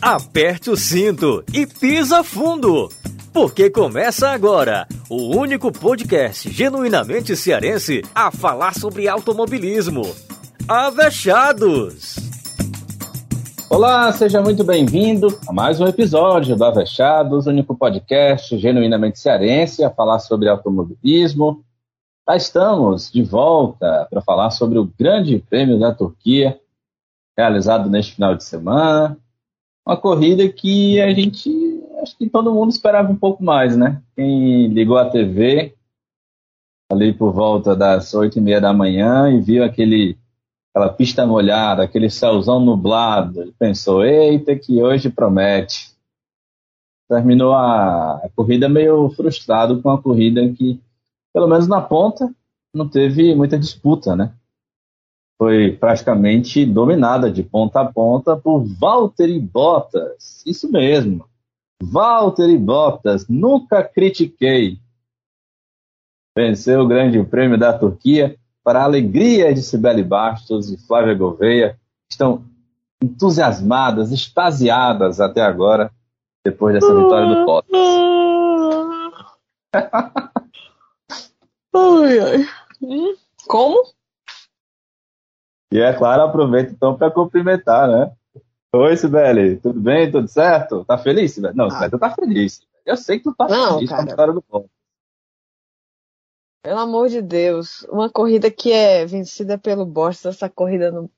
aperte o cinto e pisa fundo. Porque começa agora o único podcast genuinamente cearense a falar sobre automobilismo. Avechados! Olá, seja muito bem-vindo a mais um episódio do Avechados, único podcast genuinamente cearense a falar sobre automobilismo. Já estamos de volta para falar sobre o Grande Prêmio da Turquia, realizado neste final de semana. Uma corrida que a gente, acho que todo mundo esperava um pouco mais, né? Quem ligou a TV ali por volta das oito e meia da manhã e viu aquele aquela pista molhada, aquele céuzão nublado, ele pensou, eita, que hoje promete. Terminou a, a corrida meio frustrado com a corrida que, pelo menos na ponta, não teve muita disputa, né? Foi praticamente dominada de ponta a ponta por Valtteri Bottas. Isso mesmo. Valtteri Bottas, nunca critiquei. Venceu o Grande Prêmio da Turquia para a alegria de Sibeli Bastos e Flávia Gouveia, estão entusiasmadas, extasiadas até agora, depois dessa vitória do Bottas. ai, ai. Hum? Como? E é claro, aproveito então para cumprimentar, né? Oi, Sibeli, tudo bem? Tudo certo? Tá feliz, Sibeli? Não, ah. Sibeli, tu tá feliz. Eu sei que tu tá não, feliz cara. com a vitória do Bottas. Pelo amor de Deus, uma corrida que é vencida pelo Bottas, essa corrida não.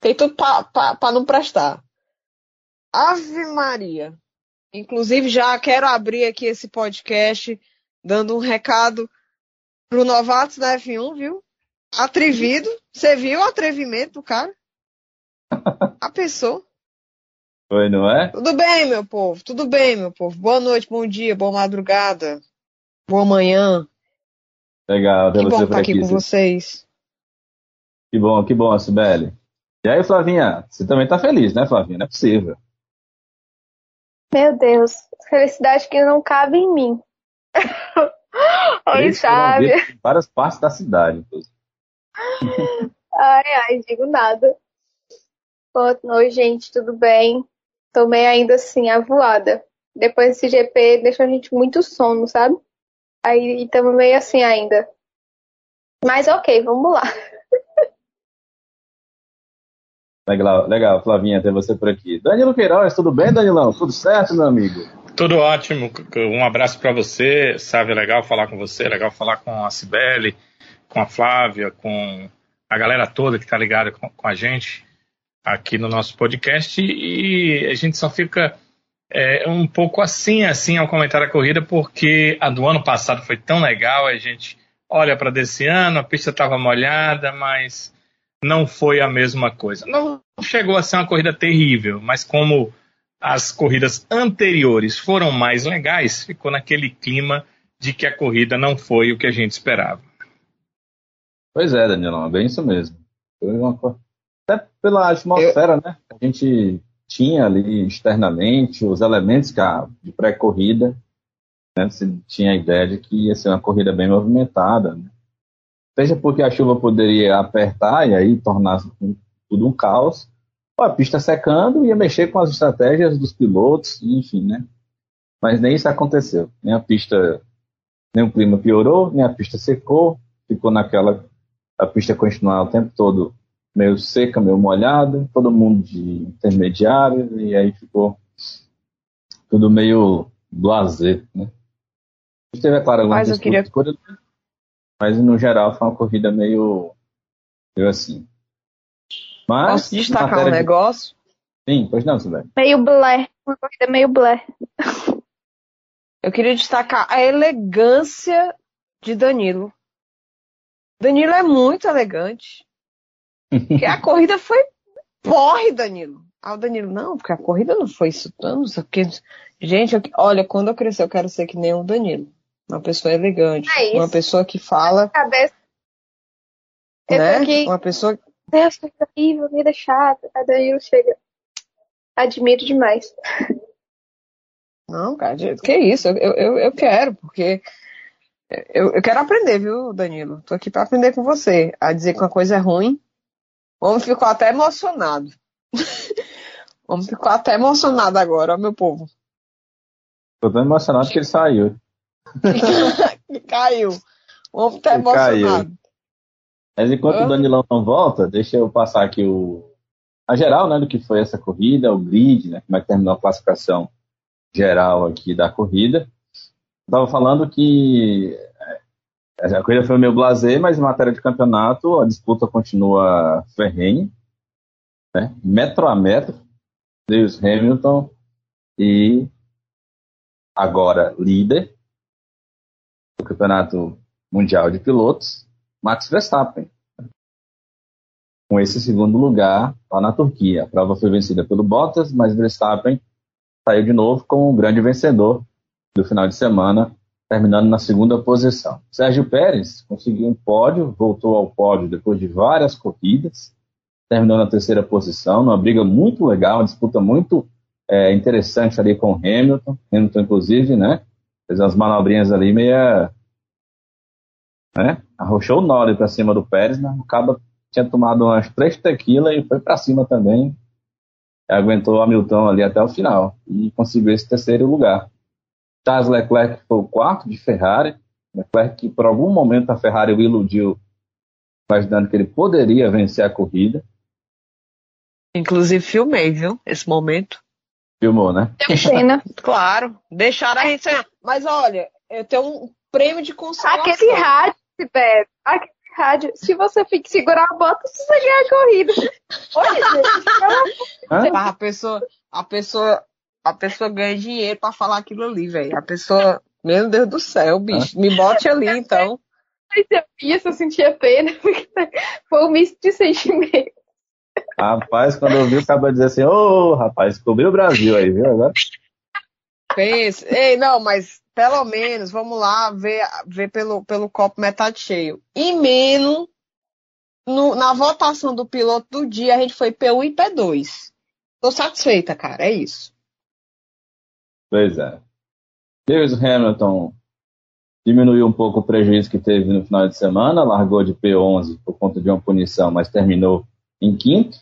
Tem tudo para não prestar. Ave Maria. Inclusive, já quero abrir aqui esse podcast dando um recado pro novatos da F1, viu? Atrevido. Você viu o atrevimento do cara? A pessoa. Foi, não é? Tudo bem, meu povo. Tudo bem, meu povo. Boa noite, bom dia, boa madrugada, boa manhã. Legal, que bom estar aqui, aqui com vocês. Que bom, que bom, Sibeli. E aí, Flavinha, você também tá feliz, né, Flavinha? Não é possível. Meu Deus, felicidade que não cabe em mim. Oi, sabe? Várias partes da cidade, inclusive. ai, ai, digo nada. Oi, gente, tudo bem? Tomei ainda assim a voada. Depois desse GP deixa a gente muito sono, sabe? Aí estamos meio assim ainda. Mas ok, vamos lá. Legal, legal, Flavinha, ter você por aqui. Danilo Queiroz, tudo bem, Danilão? Tudo certo, meu amigo? Tudo ótimo. Um abraço para você, sabe? Legal falar com você, legal falar com a Cibele, com a Flávia, com a galera toda que está ligada com, com, a gente aqui no nosso podcast. E a gente só fica é, um pouco assim, assim ao comentar a corrida, porque a do ano passado foi tão legal. A gente olha para desse ano, a pista estava molhada, mas não foi a mesma coisa. Não chegou a ser uma corrida terrível, mas como as corridas anteriores foram mais legais, ficou naquele clima de que a corrida não foi o que a gente esperava. Pois é, Danilão, é bem isso mesmo. Até pela atmosfera, Eu... né? A gente tinha ali externamente os elementos de pré-corrida, né? Você tinha a ideia de que ia ser uma corrida bem movimentada, né? Seja porque a chuva poderia apertar e aí tornar tudo um caos, ou a pista secando ia mexer com as estratégias dos pilotos, enfim, né? Mas nem isso aconteceu. Nem a pista, nem o clima piorou, nem a pista secou, ficou naquela a pista continuar o tempo todo meio seca, meio molhada, todo mundo de intermediário, e aí ficou tudo meio blazer, né? Teve, é claro, algumas mas, queria... mas no geral foi uma corrida meio, meio assim. Mas, Posso destacar um negócio? De... Sim, pois não, Silvia. Meio blé, uma corrida meio blé. Eu queria destacar a elegância de Danilo. Danilo é muito elegante. Porque a corrida foi porre, Danilo. Ah, o Danilo, não, porque a corrida não foi isso tanto, só que... Gente, eu, olha, quando eu crescer, eu quero ser que nem o Danilo. Uma pessoa elegante. É uma pessoa que fala. Cabeça. Né? Aqui... Uma pessoa. Deus, que horrível, vida chata. A Danilo chega. Admiro demais. Não, cara, que isso, eu, eu, eu quero, porque eu, eu quero aprender, viu, Danilo? Tô aqui para aprender com você. A dizer que uma coisa é ruim. O homem ficou até emocionado. O homem ficou até emocionado agora, ó, meu povo. Tô tão emocionado que ele saiu. Caiu. O homem tá caiu. emocionado. Mas enquanto o Danilão não volta, deixa eu passar aqui o a geral, né, do que foi essa corrida, o grid, né, como é que terminou a classificação geral aqui da corrida. Estava falando que é, a corrida foi meio blasé, mas em matéria de campeonato a disputa continua ferrenha, né, metro a metro, Lewis Hamilton e agora líder do campeonato mundial de pilotos, Max Verstappen com esse segundo lugar lá na Turquia. A prova foi vencida pelo Bottas, mas Verstappen saiu de novo como o grande vencedor do final de semana, terminando na segunda posição. Sérgio Pérez conseguiu um pódio, voltou ao pódio depois de várias corridas, terminou na terceira posição, numa briga muito legal, uma disputa muito é, interessante ali com Hamilton. Hamilton, inclusive, né, fez umas manobrinhas ali meia... Né, arrochou o Norris para cima do Pérez, mas acaba tinha tomado umas três tequilas e foi para cima também. Aguentou o Hamilton ali até o final e conseguiu esse terceiro lugar. Charles Leclerc foi o quarto de Ferrari. Leclerc que por algum momento a Ferrari o iludiu, imaginando que ele poderia vencer a corrida. Inclusive filmei, viu? Esse momento. Filmou, né? Deu pena. Claro. Deixaram a gente. Mas olha, eu tenho um prêmio de consolação. Aquele rádio, Sibério, aquele rádio, se você fica segurar a bota, você ganha a corrida. Oi, gente. Mas a pessoa, a pessoa, a pessoa ganha dinheiro pra falar aquilo ali, velho. A pessoa, meu Deus do céu, bicho, me bote ali, então. Eu se eu sentia pena, porque foi um misto de sentimento. Rapaz, quando eu vi o cara dizer assim, ô rapaz, cobriu o Brasil aí, viu? Agora, Pense. Ei, não, mas pelo menos, vamos lá ver, ver pelo, pelo copo metade cheio. E menos, no- na votação do piloto do dia, a gente foi P1 e P2. Tô satisfeita, cara, é isso. Pois é. Lewis Hamilton diminuiu um pouco o prejuízo que teve no final de semana, largou de P11 por conta de uma punição, mas terminou em quinto.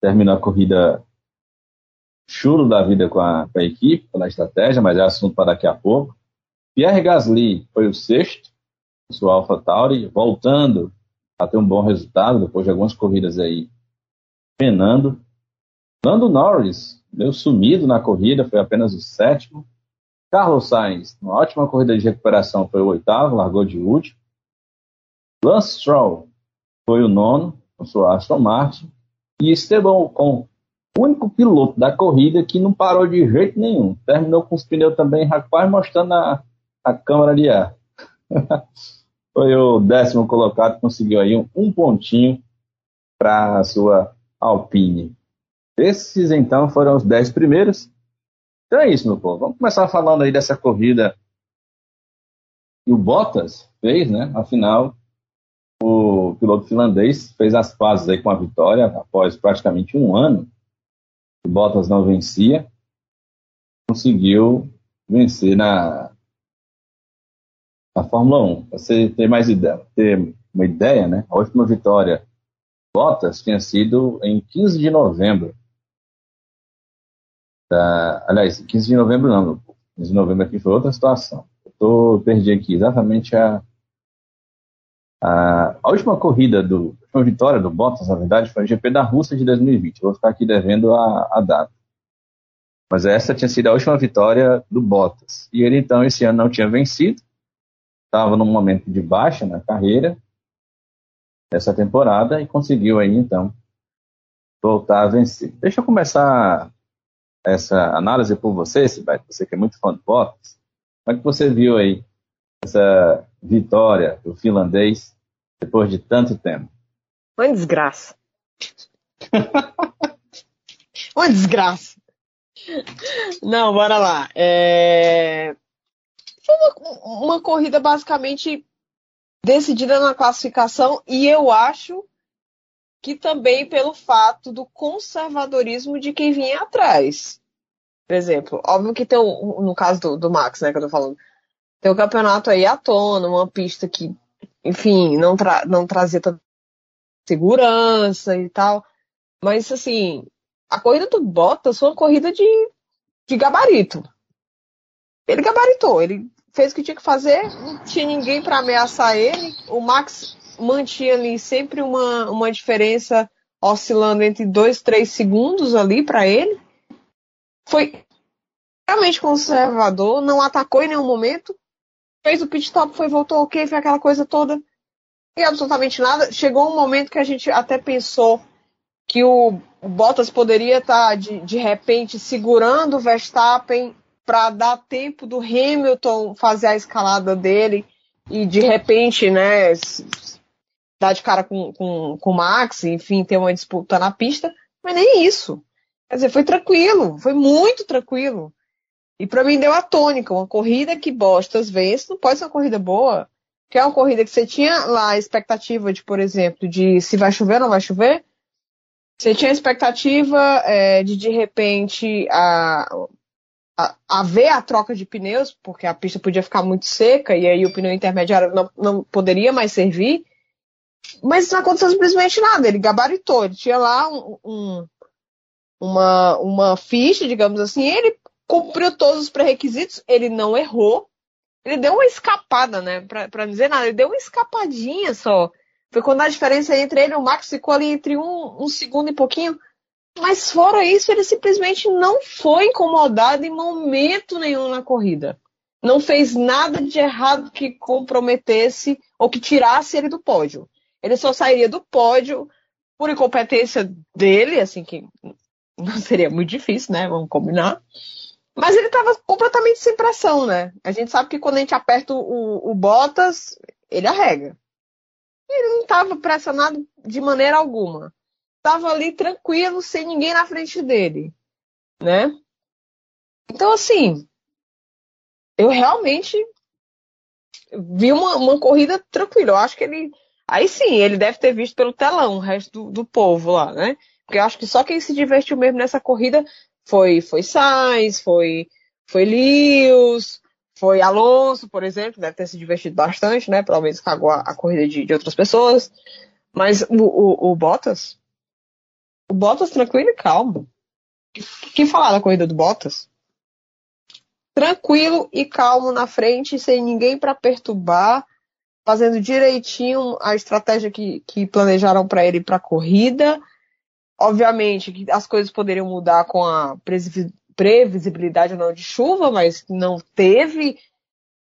Terminou a corrida churo da vida com a, com a equipe, pela estratégia, mas é assunto para daqui a pouco. Pierre Gasly foi o sexto, sua AlphaTauri, voltando a ter um bom resultado depois de algumas corridas aí penando. Lando Norris deu sumido na corrida, foi apenas o sétimo. Carlos Sainz, uma ótima corrida de recuperação, foi o oitavo, largou de último. Lance Stroll foi o nono, com sua Aston Martin. E Esteban Ocon, o único piloto da corrida que não parou de jeito nenhum. Terminou com os pneus também, rapaz, mostrando a, a câmara de ar. foi o décimo colocado, conseguiu aí um, um pontinho para a sua Alpine. Esses, então, foram os dez primeiros. Então é isso, meu povo. Vamos começar falando aí dessa corrida que o Bottas fez, né? Afinal, o piloto finlandês fez as pazes aí com a vitória após praticamente um ano que o Bottas não vencia. Conseguiu vencer na, na Fórmula 1. Pra você ter mais ideia, ter uma ideia, né? A última vitória Bottas tinha sido em 15 de novembro da, aliás, 15 de novembro não, 15 de novembro aqui foi outra situação. Eu tô, perdi aqui exatamente a, a, a última corrida, do, a última vitória do Bottas, na verdade, foi o GP da Rússia de 2020. Eu vou ficar aqui devendo a, a data. Mas essa tinha sido a última vitória do Bottas. E ele, então, esse ano não tinha vencido. Estava num momento de baixa na carreira essa temporada e conseguiu aí, então, voltar a vencer. Deixa eu começar essa análise por você, Sibete, você que é muito fã do Bottas. Como é que você viu aí essa vitória do finlandês depois de tanto tempo? Uma desgraça. Uma desgraça. Não, bora lá. É... Foi uma, uma corrida basicamente decidida na classificação e eu acho que também pelo fato do conservadorismo de quem vinha atrás. Por exemplo, óbvio que tem um, no caso do, do Max, né, que eu tô falando, tem o campeonato aí à tona, uma pista que, enfim, não, tra não trazia tanta segurança e tal. Mas assim, A corrida do Bottas foi uma corrida de, de gabarito. Ele gabaritou, ele fez o que tinha que fazer, não tinha ninguém para ameaçar ele. O Max mantinha ali sempre uma, uma diferença oscilando entre 2, 3 segundos ali para ele. Foi realmente conservador, não atacou em nenhum momento. Fez o pit stop, foi, voltou ok, foi aquela coisa toda. E absolutamente nada. Chegou um momento que a gente até pensou que o, Bottas poderia estar, tá, de, de repente, segurando o Verstappen para dar tempo do Hamilton fazer a escalada dele e, de repente, né, dar de cara com, com, com o Max, enfim, ter uma disputa na pista. Mas nem isso. Quer dizer, foi tranquilo, foi muito tranquilo. E para mim deu a tônica, uma corrida que Bostas vence, não pode ser uma corrida boa. Que é uma corrida que você tinha lá a expectativa de, por exemplo, de se vai chover ou não vai chover. Você tinha a expectativa é, de, de repente, a, a, a, ver a troca de pneus, porque a pista podia ficar muito seca e aí o pneu intermediário não, não poderia mais servir. Mas não aconteceu simplesmente nada. Ele gabaritou. Ele tinha lá um, um, uma, uma ficha, digamos assim. Ele cumpriu todos os pré-requisitos, ele não errou. Ele deu uma escapada, né? Pra, pra não dizer nada, ele deu uma escapadinha só. Foi quando a diferença entre ele e o Max ficou ali entre um, um segundo e pouquinho. Mas fora isso, ele simplesmente não foi incomodado em momento nenhum na corrida. Não fez nada de errado que comprometesse ou que tirasse ele do pódio. Ele só sairia do pódio por incompetência dele, assim que não seria muito difícil, né? Vamos combinar. Mas ele estava completamente sem pressão, né? A gente sabe que quando a gente aperta o, o Bottas, ele arrega. Ele não estava pressionado de maneira alguma. Estava ali tranquilo, sem ninguém na frente dele, né? Então, assim, eu realmente vi uma, uma corrida tranquila. Eu acho que ele. Aí sim, ele deve ter visto pelo telão o resto do, do povo lá, né? Porque eu acho que só quem se divertiu mesmo nessa corrida foi, foi Sainz, foi, foi Lewis, foi Alonso, por exemplo, deve ter se divertido bastante, né? Provavelmente cagou a, a corrida de, de, outras pessoas. Mas o, o, o, Bottas, o Bottas tranquilo e calmo. O que falar da corrida do Bottas? Tranquilo e calmo na frente, sem ninguém para perturbar, fazendo direitinho a estratégia que, que planejaram para ele para a corrida Obviamente que as coisas poderiam mudar com a previsibilidade ou não de chuva, mas não teve.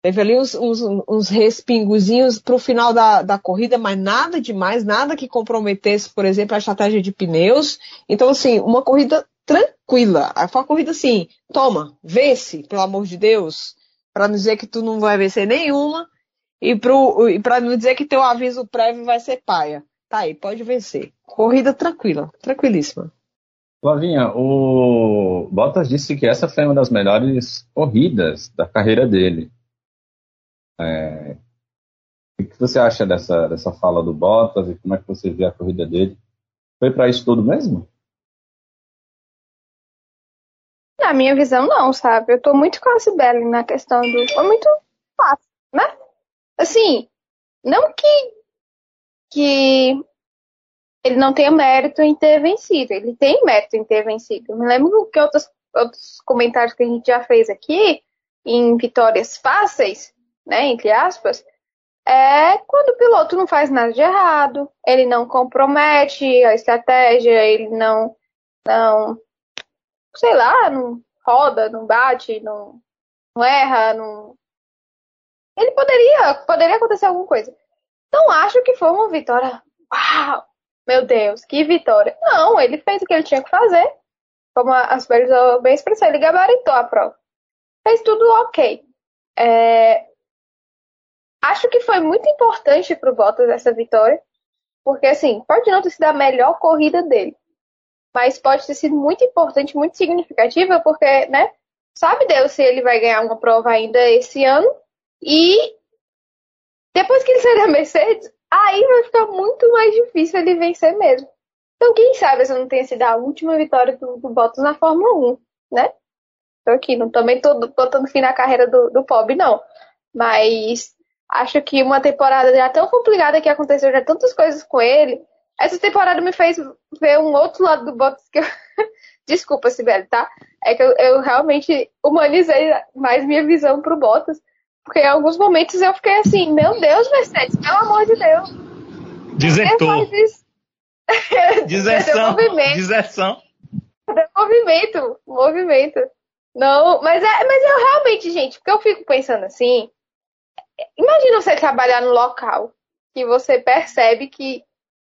Teve ali uns, uns, uns respingozinhos para o final da, da corrida, mas nada demais, nada que comprometesse, por exemplo, a estratégia de pneus. Então, assim, uma corrida tranquila. Foi uma corrida assim, toma, vence, pelo amor de Deus, para não dizer que tu não vai vencer nenhuma e para não dizer que teu aviso prévio vai ser paia. Tá aí, pode vencer. Corrida tranquila, tranquilíssima. Flavinha, o Bottas disse que essa foi uma das melhores corridas da carreira dele. É... O que você acha dessa, dessa fala do Bottas e como é que você vê a corrida dele? Foi para isso tudo mesmo? Na minha visão, não, sabe? Eu tô muito com a Sibeli na questão do. Foi muito fácil? Assim, não que que ele não tenha mérito em ter vencido. Ele tem mérito em ter vencido. Eu me lembro que outros, outros comentários que a gente já fez aqui, em vitórias fáceis, né, entre aspas, é quando o piloto não faz nada de errado, ele não compromete a estratégia, ele não, não sei lá, não roda, não bate, não, não erra, não. Ele poderia, poderia acontecer alguma coisa. Não acho que foi uma vitória. Uau! Meu Deus, que vitória. Não, ele fez o que ele tinha que fazer. Como as pessoas bem expressou, ele gabaritou a prova. Fez tudo ok. É... Acho que foi muito importante para o Bottas essa vitória. Porque, assim, pode não ter sido a melhor corrida dele. Mas pode ter sido muito importante, muito significativa, porque, né? Sabe Deus se ele vai ganhar uma prova ainda esse ano. E depois que ele sair da Mercedes, aí vai ficar muito mais difícil ele vencer mesmo. Então, quem sabe essa não tenha sido a última vitória do, do Bottas na Fórmula 1, né? Tô aqui, não também tô botando fim na carreira do, do Pob, não. Mas acho que uma temporada já tão complicada que aconteceu já tantas coisas com ele, essa temporada me fez ver um outro lado do Bottas que eu. Desculpa, Sibeli, tá? É que eu, eu, realmente humanizei mais minha visão pro Bottas. Porque em alguns momentos eu fiquei assim, meu Deus, Mercedes, pelo amor de Deus. Desertou. Deserção. Deserção. Movimento, movimento. Não, mas é, mas eu realmente, gente, porque eu fico pensando assim. Imagina você trabalhar no local que você percebe que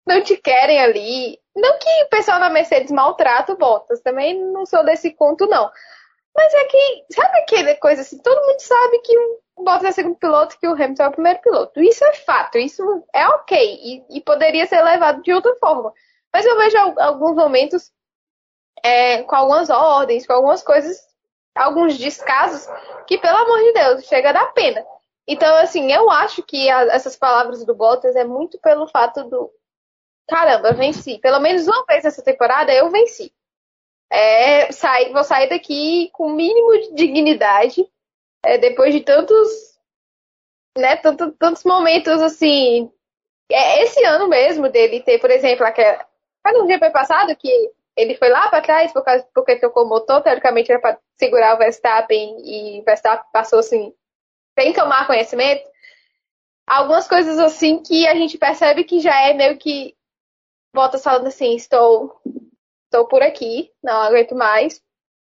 não te querem ali. Não que o pessoal na Mercedes maltrata o Bottas, também não sou desse conto, não. Mas é que, sabe aquela coisa assim, todo mundo sabe que o Bottas é segundo piloto que o Hamilton é o primeiro piloto. Isso é fato, isso é ok. E, e poderia ser levado de outra forma. Mas eu vejo alguns momentos é, com algumas ordens, com algumas coisas, alguns descasos, que, pelo amor de Deus, chega a dar pena. Então, assim, eu acho que a, essas palavras do Bottas é muito pelo fato do. Caramba, venci. Pelo menos uma vez essa temporada eu venci. É, sair, vou sair daqui com o mínimo de dignidade, é, depois de tantos. Né, tanto, tantos momentos assim. É, esse ano mesmo dele ter, por exemplo, aquela. Foi no GP passado que ele foi lá para trás por causa, porque trocou o motor, teoricamente era para segurar o Verstappen e o Verstappen passou assim, sem tomar conhecimento. Algumas coisas assim que a gente percebe que já é meio que Bottas falando assim, estou, estou por aqui, não aguento mais.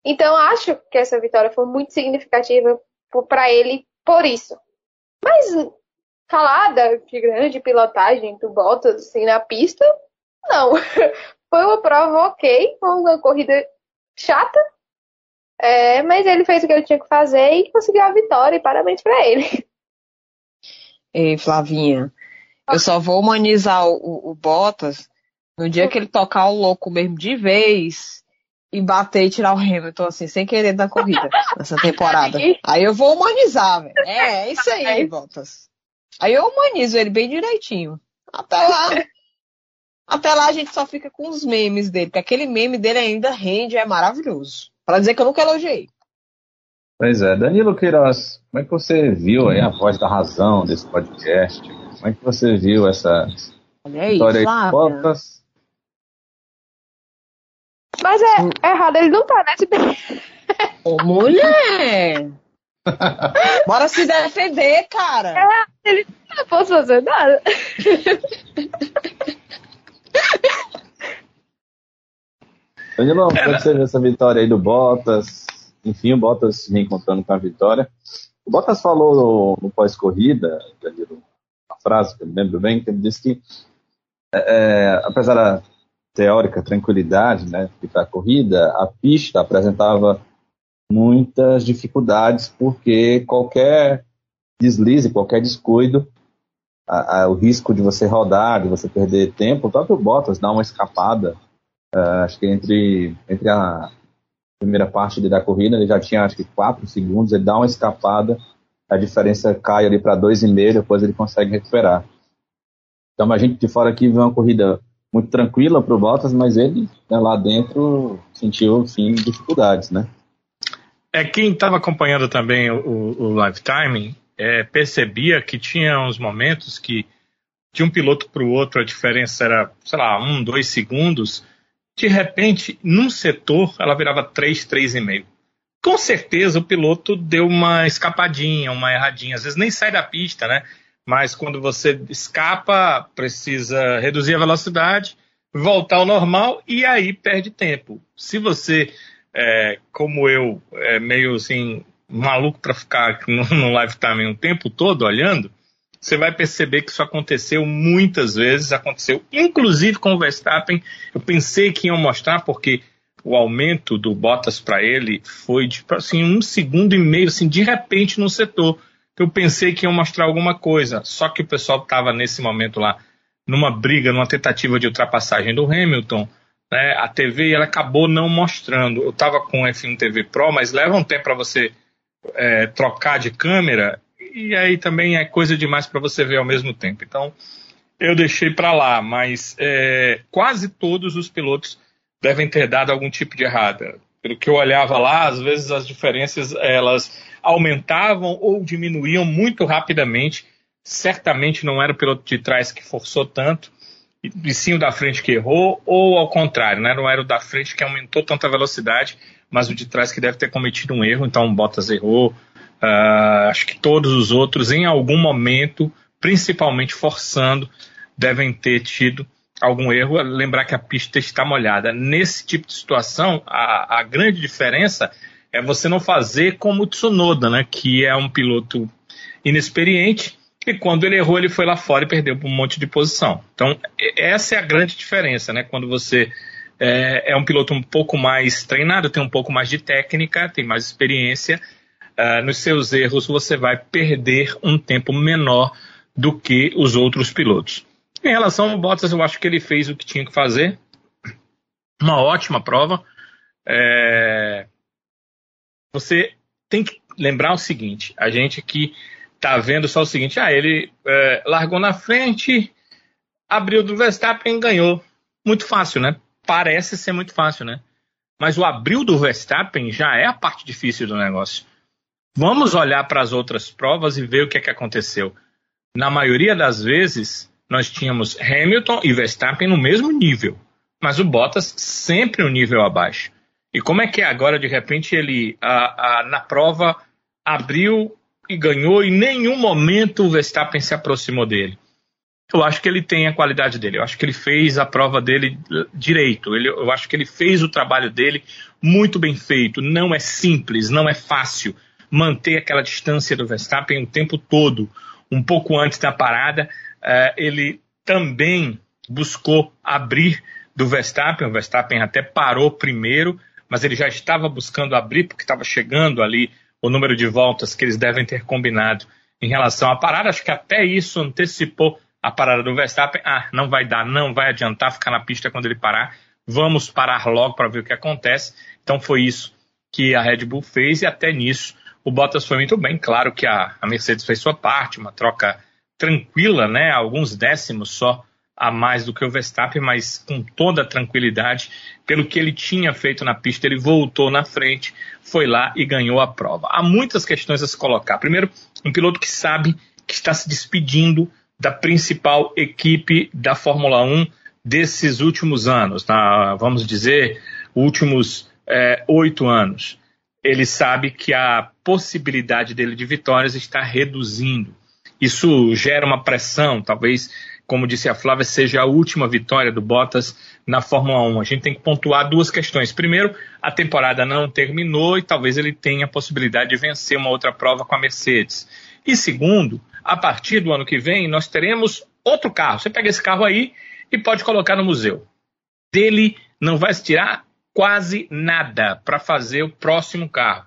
Então acho que essa vitória foi muito significativa para ele por isso. Mas calada de grande pilotagem do Bottas assim na pista, não. Foi uma prova ok, foi uma corrida chata, é, mas ele fez o que ele tinha que fazer e conseguiu a vitória, e parabéns para ele. Ei, Flavinha, eu só vou humanizar o, o, Bottas no dia que ele tocar o louco mesmo de vez e bater e tirar o Hamilton, assim, sem querer da corrida, nessa temporada. Aí eu vou humanizar, velho. É, é isso aí, Bottas. Aí eu humanizo ele bem direitinho. Até lá. Até lá a gente só fica com os memes dele, porque aquele meme dele ainda rende, é maravilhoso. Para dizer que eu nunca elogiei. Pois é, Danilo Queiroz, como é que você viu aí a voz da razão desse podcast? Como é que você viu essa Olha aí, história aí Bottas? Mas é, é errado, ele não tá, né? Ô, mulher! Bora se defender, cara! É, ele não posso fazer nada. Danilão, como é que você vê essa vitória aí do Bottas? Enfim, o Bottas se reencontrando com a vitória. O Bottas falou no, no pós-corrida, Danilo, uma frase que eu lembro bem, que ele disse que, é, é apesar da teórica tranquilidade né, para a corrida, a pista apresentava muitas dificuldades, porque qualquer deslize, qualquer descuido, a, a, o risco de você rodar, de você perder tempo, o próprio Bottas dá uma escapada Uh, acho que entre, entre a primeira parte da corrida, ele já tinha acho que 4 segundos, ele dá uma escapada, a diferença cai ali para 2,5, depois ele consegue recuperar. Então a gente de fora aqui viu uma corrida muito tranquila para o Bottas, mas ele né, lá dentro sentiu sim dificuldades, né? É quem estava acompanhando também o, o timing é, percebia que tinha uns momentos que de um piloto para o outro a diferença era, sei lá, um, dois segundos de repente, num setor, ela virava 3, 3,5. Com certeza o piloto deu uma escapadinha, uma erradinha. Às vezes nem sai da pista, né? Mas quando você escapa, precisa reduzir a velocidade, voltar ao normal e aí perde tempo. Se você, é, como eu, é meio assim, maluco para ficar no, no live timing o tempo todo olhando, você vai perceber que isso aconteceu muitas vezes, aconteceu inclusive com o Verstappen. Eu pensei que iam mostrar porque o aumento do Bottas para ele foi de assim, um segundo e meio, assim, de repente no setor. Eu pensei que iam mostrar alguma coisa, só que o pessoal estava nesse momento lá numa briga, numa tentativa de ultrapassagem do Hamilton. Né, a TV ela acabou não mostrando. Eu estava com o F1 TV Pro, mas leva um tempo para você é, trocar de câmera e aí também é coisa demais para você ver ao mesmo tempo. Então, eu deixei para lá, mas é, quase todos os pilotos devem ter dado algum tipo de errada. Pelo que eu olhava lá, às vezes as diferenças elas aumentavam ou diminuíam muito rapidamente. Certamente não era o piloto de trás que forçou tanto. e sim o da frente que errou, ou ao contrário, né? não era o da frente que aumentou tanta velocidade, mas o de trás que deve ter cometido um erro, então o Bottas errou. Uh, acho que todos os outros, em algum momento, principalmente forçando, devem ter tido algum erro. Lembrar que a pista está molhada. Nesse tipo de situação, a, a grande diferença é você não fazer como o Tsunoda, né, que é um piloto inexperiente e quando ele errou, ele foi lá fora e perdeu um monte de posição. Então, essa é a grande diferença, né? Quando você é, é um piloto um pouco mais treinado, tem um pouco mais de técnica, tem mais experiência, uh, nos seus erros você vai perder um tempo menor do que os outros pilotos. Em relação ao Bottas, eu acho que ele fez o que tinha que fazer. Uma ótima prova. É... Você tem que lembrar o seguinte: a gente que tá vendo só o seguinte: ah, ele é, largou na frente, abriu do Verstappen e ganhou. Muito fácil, né? Parece ser muito fácil, né? Mas o abril do Verstappen já é a parte difícil do negócio. Vamos olhar para as outras provas e ver o que é que aconteceu. Na maioria das vezes, nós tínhamos Hamilton e Verstappen no mesmo nível, mas o Bottas sempre um nível abaixo. E como é que é agora, de repente, ele a, a, na prova abriu e ganhou, e em nenhum momento o Verstappen se aproximou dele. Eu acho que ele tem a qualidade dele, eu acho que ele fez a prova dele direito, ele, eu acho que ele fez o trabalho dele muito bem feito. Não é simples, não é fácil manter aquela distância do Verstappen o tempo todo. Um pouco antes da parada, uh, ele também buscou abrir do Verstappen, o Verstappen até parou primeiro, mas ele já estava buscando abrir porque estava chegando ali o número de voltas que eles devem ter combinado em relação à parada. Acho que até isso antecipou a parada do Verstappen. Ah, não vai dar, não vai adiantar ficar na pista quando ele parar. Vamos parar logo para ver o que acontece. Então foi isso que a Red Bull fez e até nisso o Bottas foi muito bem. Claro que a, a Mercedes fez sua parte, uma troca tranquila, né? Alguns décimos só a mais do que o Verstappen, mas com toda tranquilidade, pelo que ele tinha feito na pista, ele voltou na frente, foi lá e ganhou a prova. Há muitas questões a se colocar. Primeiro, um piloto que sabe que está se despedindo da principal equipe da Fórmula 1 desses últimos anos, tá? vamos dizer, últimos é, oito anos. Ele sabe que a possibilidade dele de vitórias está reduzindo. Isso gera uma pressão, talvez como disse a Flávia, seja a última vitória do Bottas na Fórmula 1. A gente tem que pontuar duas questões. Primeiro, a temporada não terminou e talvez ele tenha a possibilidade de vencer uma outra prova com a Mercedes. E segundo, a partir do ano que vem, nós teremos outro carro. Você pega esse carro aí e pode colocar no museu. Dele não vai se tirar quase nada para fazer o próximo carro.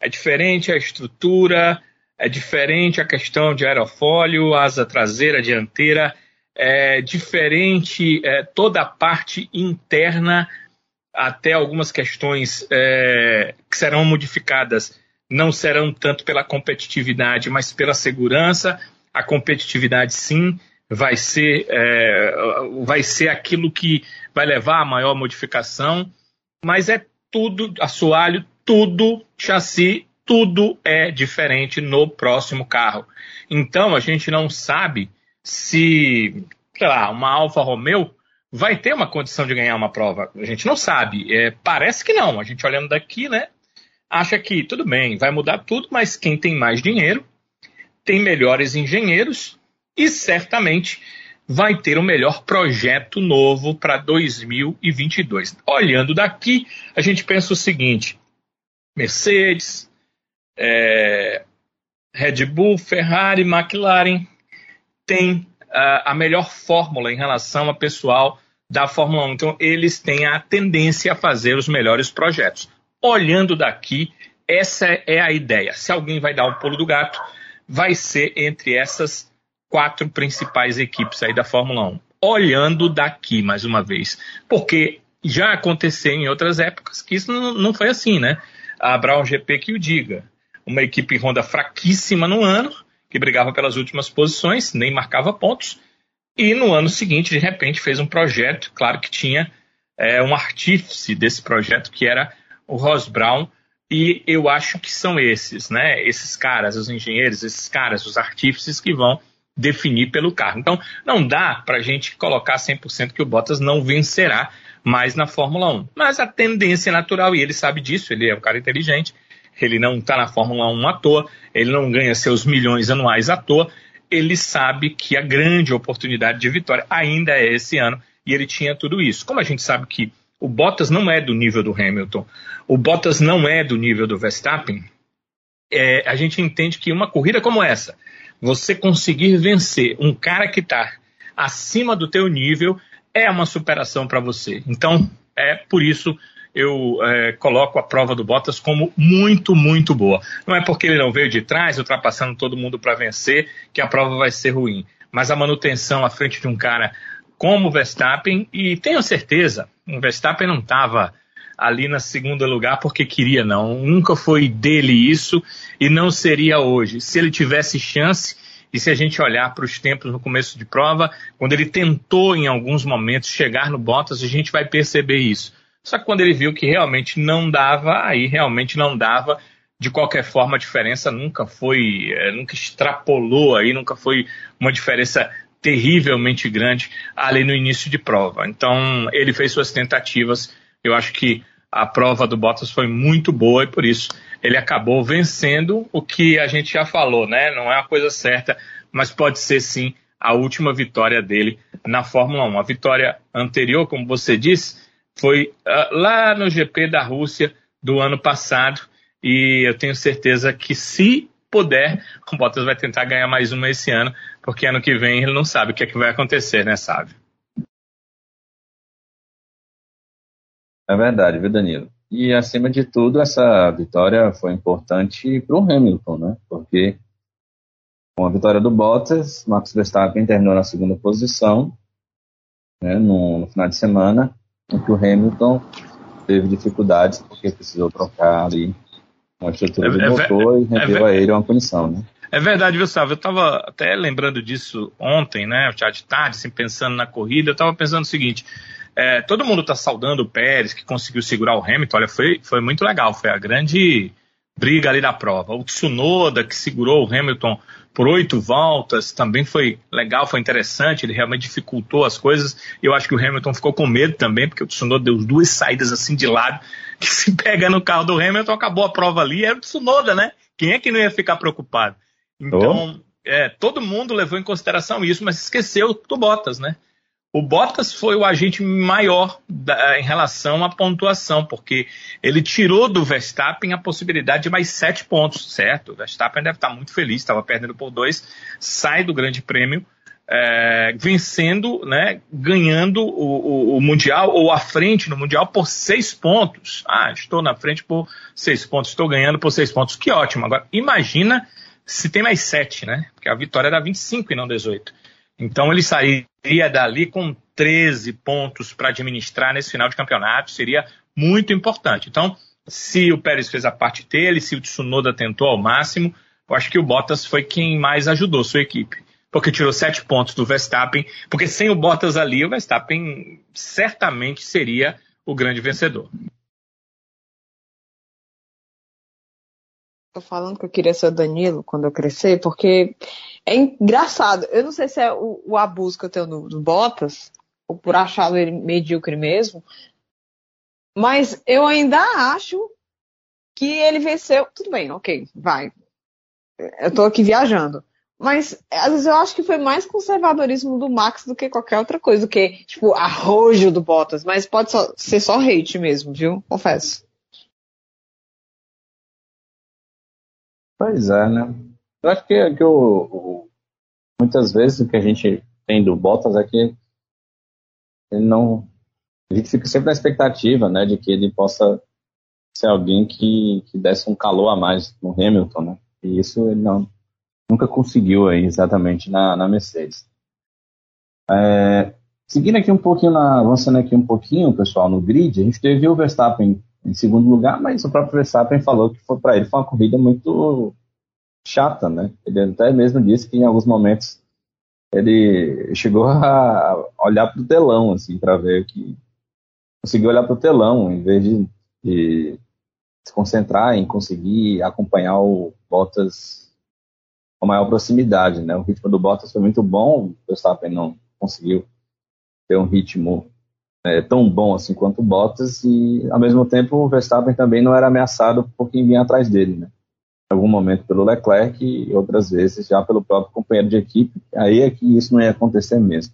É diferente a estrutura, é diferente a questão de aerofólio, asa traseira, dianteira é, diferente é, toda a parte interna, até algumas questões é, que serão modificadas não serão tanto pela competitividade, mas pela segurança. A competitividade, sim, vai ser, é, vai ser aquilo que vai levar a maior modificação, mas é tudo, assoalho, tudo, chassi, tudo é diferente no próximo carro. Então a gente não sabe se, sei lá, uma Alfa Romeo vai ter uma condição de ganhar uma prova. A gente não sabe. É, parece que não. A gente olhando daqui, né? Acha que tudo bem, vai mudar tudo, mas quem tem mais dinheiro tem melhores engenheiros e certamente vai ter o um melhor projeto novo para 2022. Olhando daqui, a gente pensa o seguinte: Mercedes, é, Red Bull, Ferrari, McLaren tem uh, a melhor fórmula em relação a pessoal da Fórmula 1. Então, eles têm a tendência a fazer os melhores projetos. Olhando daqui, essa é a ideia. Se alguém vai dar o um pulo do gato, vai ser entre essas quatro principais equipes aí da Fórmula 1. Olhando daqui, mais uma vez. Porque já aconteceu em outras épocas que isso não, não foi assim, né? A Brown GP que o diga. Uma equipe Honda fraquíssima no ano, que brigava pelas últimas posições, nem marcava pontos, e no ano seguinte, de repente, fez um projeto, claro que tinha é, um artífice desse projeto, que era o Ross Brown, e eu acho que são esses, né? Esses caras, os engenheiros, esses caras, os artífices que vão definir pelo carro. Então, não dá para a gente colocar 100% que o Bottas não vencerá mais na Fórmula 1. Mas a tendência é natural, e ele sabe disso, ele é um cara inteligente, ele não está na Fórmula 1 à toa, ele não ganha seus milhões anuais à toa, ele sabe que a grande oportunidade de vitória ainda é esse ano, e ele tinha tudo isso. Como a gente sabe que o Bottas não é do nível do Hamilton, o Bottas não é do nível do Verstappen, é, a gente entende que uma corrida como essa, você conseguir vencer um cara que está acima do teu nível, é uma superação para você. Então, é por isso eu é, coloco a prova do Bottas como muito, muito boa. Não é porque ele não veio de trás, ultrapassando todo mundo para vencer, que a prova vai ser ruim. Mas a manutenção à frente de um cara como o Verstappen, e tenho certeza, o Verstappen não estava ali na segunda lugar porque queria, não. Nunca foi dele isso e não seria hoje. Se ele tivesse chance, e se a gente olhar para os tempos no começo de prova, quando ele tentou em alguns momentos chegar no Bottas, a gente vai perceber isso. Só que quando ele viu que realmente não dava, aí realmente não dava. De qualquer forma, a diferença nunca foi, é, nunca extrapolou aí, nunca foi uma diferença terrivelmente grande ali no início de prova. Então, ele fez suas tentativas. Eu acho que a prova do Bottas foi muito boa e por isso ele acabou vencendo o que a gente já falou, né? Não é uma coisa certa, mas pode ser sim a última vitória dele na Fórmula 1. A vitória anterior, como você disse, foi uh, lá no GP da Rússia do ano passado e eu tenho certeza que se puder, o Bottas vai tentar ganhar mais uma esse ano, porque ano que vem ele não sabe o que é que vai acontecer, né, sabe? É verdade, viu, Danilo? E, acima de tudo, essa vitória foi importante para o Hamilton, né? Porque com a vitória do Bottas, Max Verstappen terminou na segunda posição né, no, no final de semana, em que o Hamilton teve dificuldades porque precisou trocar ali uma estrutura é, do é motor é, e rendeu é, a ele uma punição, né? É verdade, viu, Sávio? Eu estava até lembrando disso ontem, né? Já de tarde, assim, pensando na corrida, eu estava pensando o seguinte: é, todo mundo está saudando o Pérez, que conseguiu segurar o Hamilton. Olha, foi, foi muito legal. Foi a grande briga ali da prova. O Tsunoda, que segurou o Hamilton por oito voltas, também foi legal, foi interessante. Ele realmente dificultou as coisas. Eu acho que o Hamilton ficou com medo também, porque o Tsunoda deu duas saídas assim de lado. Que se pega no carro do Hamilton, acabou a prova ali. Era o Tsunoda, né? Quem é que não ia ficar preocupado? Então, oh. é, todo mundo levou em consideração isso, mas esqueceu do Bottas, né? O Bottas foi o agente maior da, em relação à pontuação, porque ele tirou do Verstappen a possibilidade de mais sete pontos, certo? O Verstappen deve estar muito feliz, estava perdendo por dois, sai do Grande Prêmio, é, vencendo, né, ganhando o, o, o, Mundial, ou à frente no Mundial por seis pontos. Ah, estou na frente por seis pontos, estou ganhando por seis pontos, que ótimo. Agora, imagina se tem mais sete, né? Porque a vitória era 25 e não 18. Então ele sairia dali com 13 pontos para administrar nesse final de campeonato, seria muito importante. Então, se o Pérez fez a parte dele, se o Tsunoda tentou ao máximo, eu acho que o Bottas foi quem mais ajudou sua equipe. Porque tirou sete pontos do Verstappen, porque sem o Bottas ali, o Verstappen certamente seria o grande vencedor. Tô falando que eu queria ser o Danilo quando eu crescer, porque é engraçado. Eu não sei se é o, o abuso que eu tenho no, no Bottas, ou por achá-lo ele medíocre mesmo, mas eu ainda acho que ele venceu. Tudo bem, ok, vai. Eu tô aqui viajando. Mas às vezes eu acho que foi mais conservadorismo do Max do que qualquer outra coisa, do que, tipo, arrojo do Bottas. Mas pode só, ser só hate mesmo, viu? Confesso. Pois é, né? Eu acho que, que o, o, muitas vezes o que a gente tem do Bottas é que ele não. A gente fica sempre na expectativa, né, de que ele possa ser alguém que, que desse um calor a mais no Hamilton, né? E isso ele não, nunca conseguiu aí exatamente na, na Mercedes. É, seguindo aqui um pouquinho, na, avançando aqui um pouquinho, pessoal, no grid, a gente teve o Verstappen em segundo lugar, mas o próprio Verstappen falou que foi para ele foi uma corrida muito chata, né? Ele até mesmo disse que em alguns momentos ele chegou a olhar para o telão, assim, para ver que conseguiu olhar para o telão em vez de, de, se concentrar em conseguir acompanhar o Bottas com maior proximidade, né? O ritmo do Bottas foi muito bom, o Verstappen não conseguiu ter um ritmo é, tão bom assim quanto o Bottas e ao mesmo tempo o Verstappen também não era ameaçado por quem vinha atrás dele, né? Algum momento pelo Leclerc e outras vezes já pelo próprio companheiro de equipe. Aí é que isso não ia acontecer mesmo.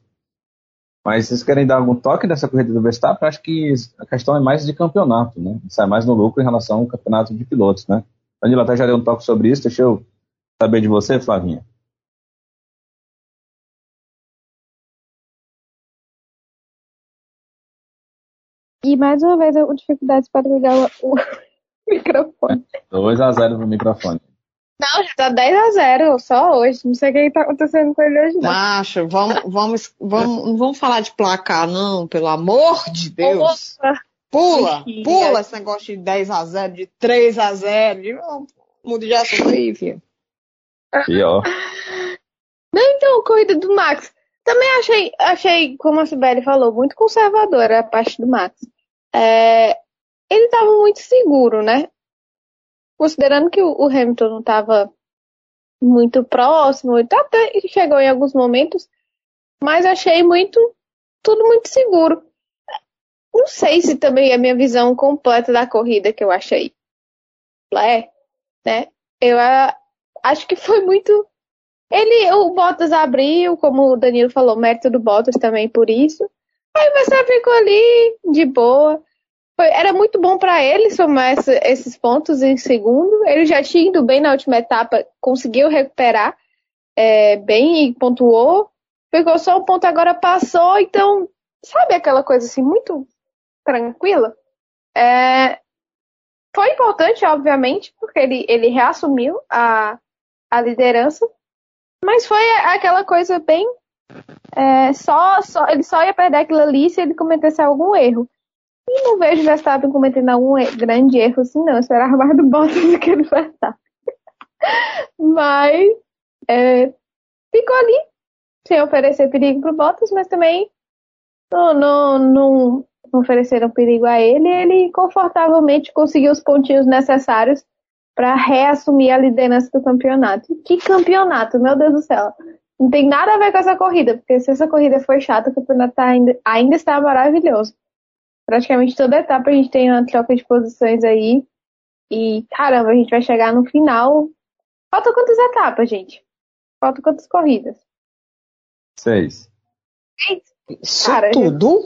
Mas vocês querem dar algum toque nessa corrida do Verstappen? Acho que a questão é mais de campeonato, né? Sai mais no lucro em relação ao campeonato de pilotos, né? Danilo até já deu um toque sobre isso, deixa eu saber de você, Flavinha. E mais uma vez eu dificuldades para ligar o microfone. 2 a 0 no microfone. Não, já tá 10 a 0 só hoje. Não sei o que tá acontecendo com ele hoje, não. Macho, vamos, vamos, vamos, não vamos falar de placar, não, pelo amor de Deus. Opa. Pula, pula esse negócio de 10 a 0 de 3 a 0 de... Mude de assunto aí, filho. Pior. Não, então, corrida do Max. Também achei, achei, como a Sibeli falou, muito conservadora a parte do Max. É, ele estava muito seguro, né? Considerando que o, Hamilton não estava muito próximo, até chegou em alguns momentos, mas achei muito, tudo muito seguro. Não sei se também é a minha visão completa da corrida que eu achei. É, né? Eu a, acho que foi muito. Ele, o Bottas abriu, como o Danilo falou, mérito do Bottas também por isso. Aí o Verstappen ficou ali, de boa. Foi, era muito bom para ele somar essa, esses pontos em segundo. Ele já tinha ido bem na última etapa, conseguiu recuperar é, bem e pontuou. Ficou só um ponto, agora passou. Então, sabe aquela coisa assim, muito tranquila? É, foi importante, obviamente, porque ele, ele reassumiu a, a liderança, mas foi aquela coisa bem. É, só, só, ele só ia perder aquilo ali se ele cometesse algum erro. E não vejo o Verstappen cometendo algum grande erro assim, não. Eu esperava mais do Bottas do que do Verstappen. mas é, ficou ali, sem oferecer perigo pro Bottas, mas também não, não, não, ofereceram perigo a ele. Ele confortavelmente conseguiu os pontinhos necessários para reassumir a liderança do campeonato. Que campeonato, meu Deus do céu! Não tem nada a ver com essa corrida, porque se essa corrida foi chata, o campeonato tá ainda, ainda está maravilhoso. Praticamente toda etapa a gente tem uma troca de posições aí. E caramba, a gente vai chegar no final. Falta quantas etapas, gente? Falta quantas corridas? Seis. Seis? Isso Cara, tudo?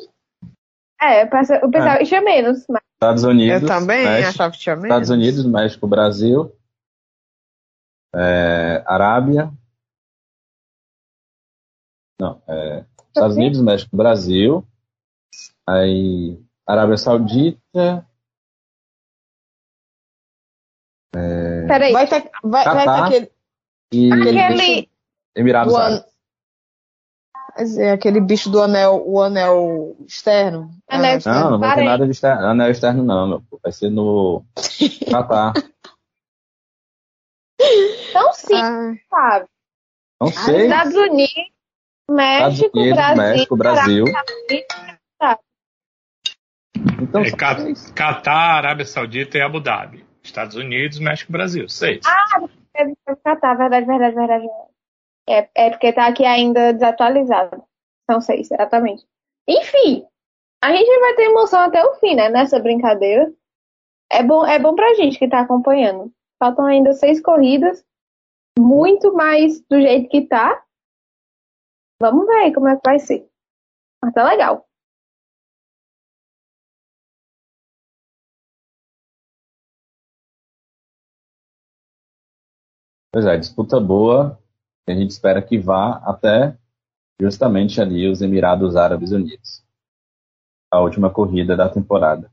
É, eu pensava que tinha menos, mas Estados Unidos. Eu também México, achava que tinha menos. Estados Unidos, México, Brasil, é, Arábia. Não, é, Estados. Unidos, México, Brasil. Aí, Arábia Saudita. peraí. Vai ter, vai, vai ter Catar. aquele, E Aquele. Emirados do Árabes. an... Quer dizer, aquele bicho do anel, o anel externo. Anel Ah, externo. Não, não vai ter nada de externo, anel externo, não, meu. Vai ser no Catar. Então sim, Ah, sabe? Não sei. Estados Unidos, Estados México, Unidos, Brasil. México, Brasil. Saudita. Então, É. Catar, Arábia Saudita e Abu Dhabi. Estados Unidos, México, Brasil. Seis. Deve Catar, verdade, verdade, verdade. É, é porque tá aqui ainda desatualizado. São seis, exatamente. Enfim, a gente vai ter emoção até o fim, né? Nessa brincadeira. É bom, é bom pra gente que tá acompanhando. Faltam ainda seis corridas. Muito mais do jeito que tá. Vamos ver aí como é que vai ser. Mas tá legal. Pois é, disputa boa. A gente espera que vá até justamente ali os Emirados Árabes Unidos. A última corrida da temporada.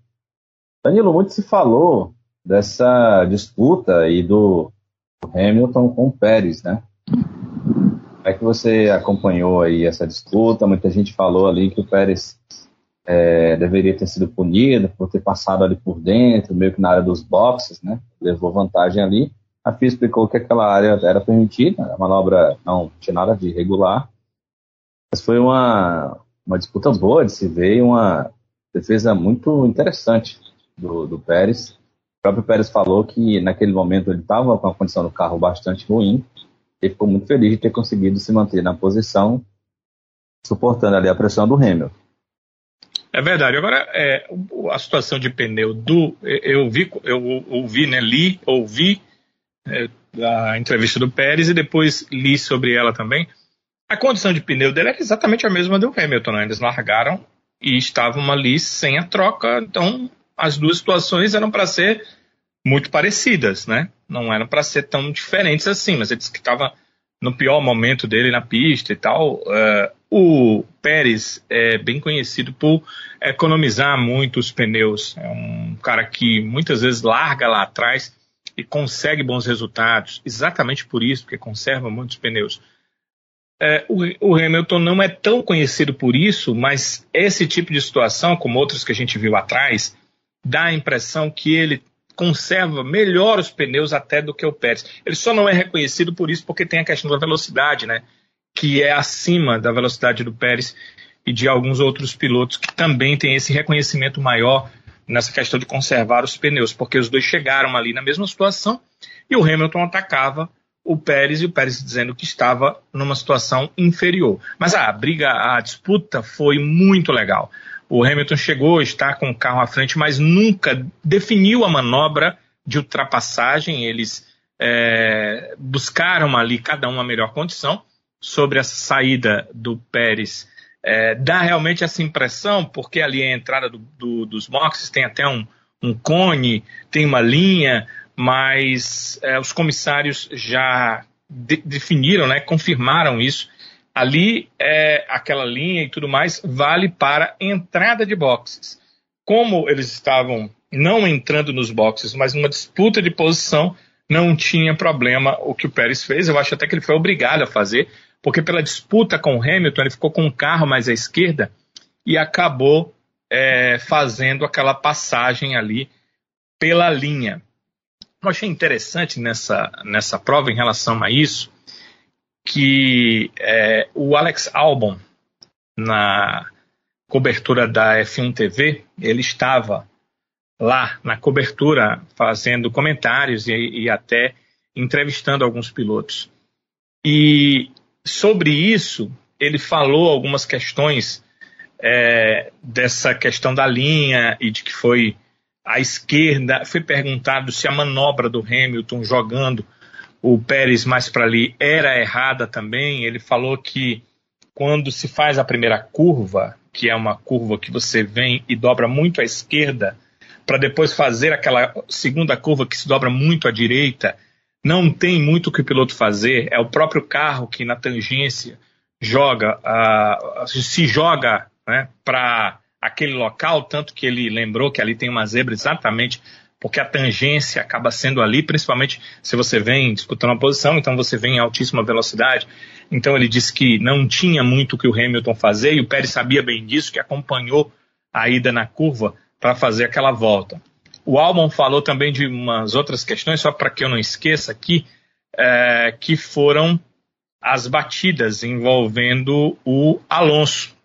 Danilo, muito se falou dessa disputa e do, Hamilton com o Pérez, né? Como é que você acompanhou aí essa disputa? Muita gente falou ali que o Pérez é, deveria ter sido punido por ter passado ali por dentro, meio que na área dos boxes, né? Levou vantagem ali. A FIA explicou que aquela área era permitida, a manobra não tinha nada de irregular. Mas foi uma, uma disputa boa de se ver e uma defesa muito interessante do, do Pérez. O próprio Pérez falou que naquele momento ele estava com a condição do carro bastante ruim ele ficou muito feliz de ter conseguido se manter na posição, suportando ali a pressão do Hamilton. É verdade. Agora, é, a situação de pneu do. Eu vi, eu ouvi, né? Li, ouvi é, a entrevista do Pérez e depois li sobre ela também. A condição de pneu dele era exatamente a mesma do Hamilton. Né? Eles largaram e estavam ali sem a troca, então as duas situações eram para ser muito parecidas, né? Não eram para ser tão diferentes assim, mas ele disse que estava no pior momento dele na pista e tal. Uh, o Pérez é bem conhecido por economizar muito os pneus. É um cara que muitas vezes larga lá atrás e consegue bons resultados, exatamente por isso, porque conserva muitos pneus. É, o, o, Hamilton não é tão conhecido por isso, mas esse tipo de situação, como outros que a gente viu atrás, dá a impressão que ele conserva melhor os pneus até do que o Pérez. Ele só não é reconhecido por isso porque tem a questão da velocidade, né? Que é acima da velocidade do Pérez e de alguns outros pilotos que também têm esse reconhecimento maior nessa questão de conservar os pneus, porque os dois chegaram ali na mesma situação e o Hamilton atacava o Pérez e o Pérez dizendo que estava numa situação inferior. Mas a briga, a disputa foi muito legal. O Hamilton chegou, está com o carro à frente, mas nunca definiu a manobra de ultrapassagem. Eles é, buscaram ali cada um a melhor condição sobre a saída do Pérez. É, dá realmente essa impressão, porque ali a entrada do, do, dos boxes tem até um, um cone, tem uma linha, mas é, os comissários já de, definiram, né, confirmaram isso ali é aquela linha e tudo mais vale para entrada de boxes. Como eles estavam não entrando nos boxes, mas numa disputa de posição, não tinha problema o que o Pérez fez. Eu acho até que ele foi obrigado a fazer, porque pela disputa com o Hamilton, ele ficou com um carro mais à esquerda e acabou é, fazendo aquela passagem ali pela linha. Eu achei interessante nessa, nessa prova em relação a isso, que é, o Alex Albon, na cobertura da F1 TV, ele estava lá na cobertura fazendo comentários e, e até entrevistando alguns pilotos. E sobre isso, ele falou algumas questões é, dessa questão da linha e de que foi à esquerda. Foi perguntado se a manobra do Hamilton jogando o Pérez mais para ali era errada também. Ele falou que quando se faz a primeira curva, que é uma curva que você vem e dobra muito à esquerda, para depois fazer aquela segunda curva que se dobra muito à direita, não tem muito o que o piloto fazer. É o próprio carro que na tangência joga, uh, se joga né, para aquele local, tanto que ele lembrou que ali tem uma zebra exatamente porque a tangência acaba sendo ali, principalmente se você vem disputando a posição, então você vem em altíssima velocidade. Então ele disse que não tinha muito que o Hamilton fazer e o Pérez sabia bem disso, que acompanhou a ida na curva para fazer aquela volta. O Albon falou também de umas outras questões, só para que eu não esqueça aqui, é, que foram as batidas envolvendo o Alonso.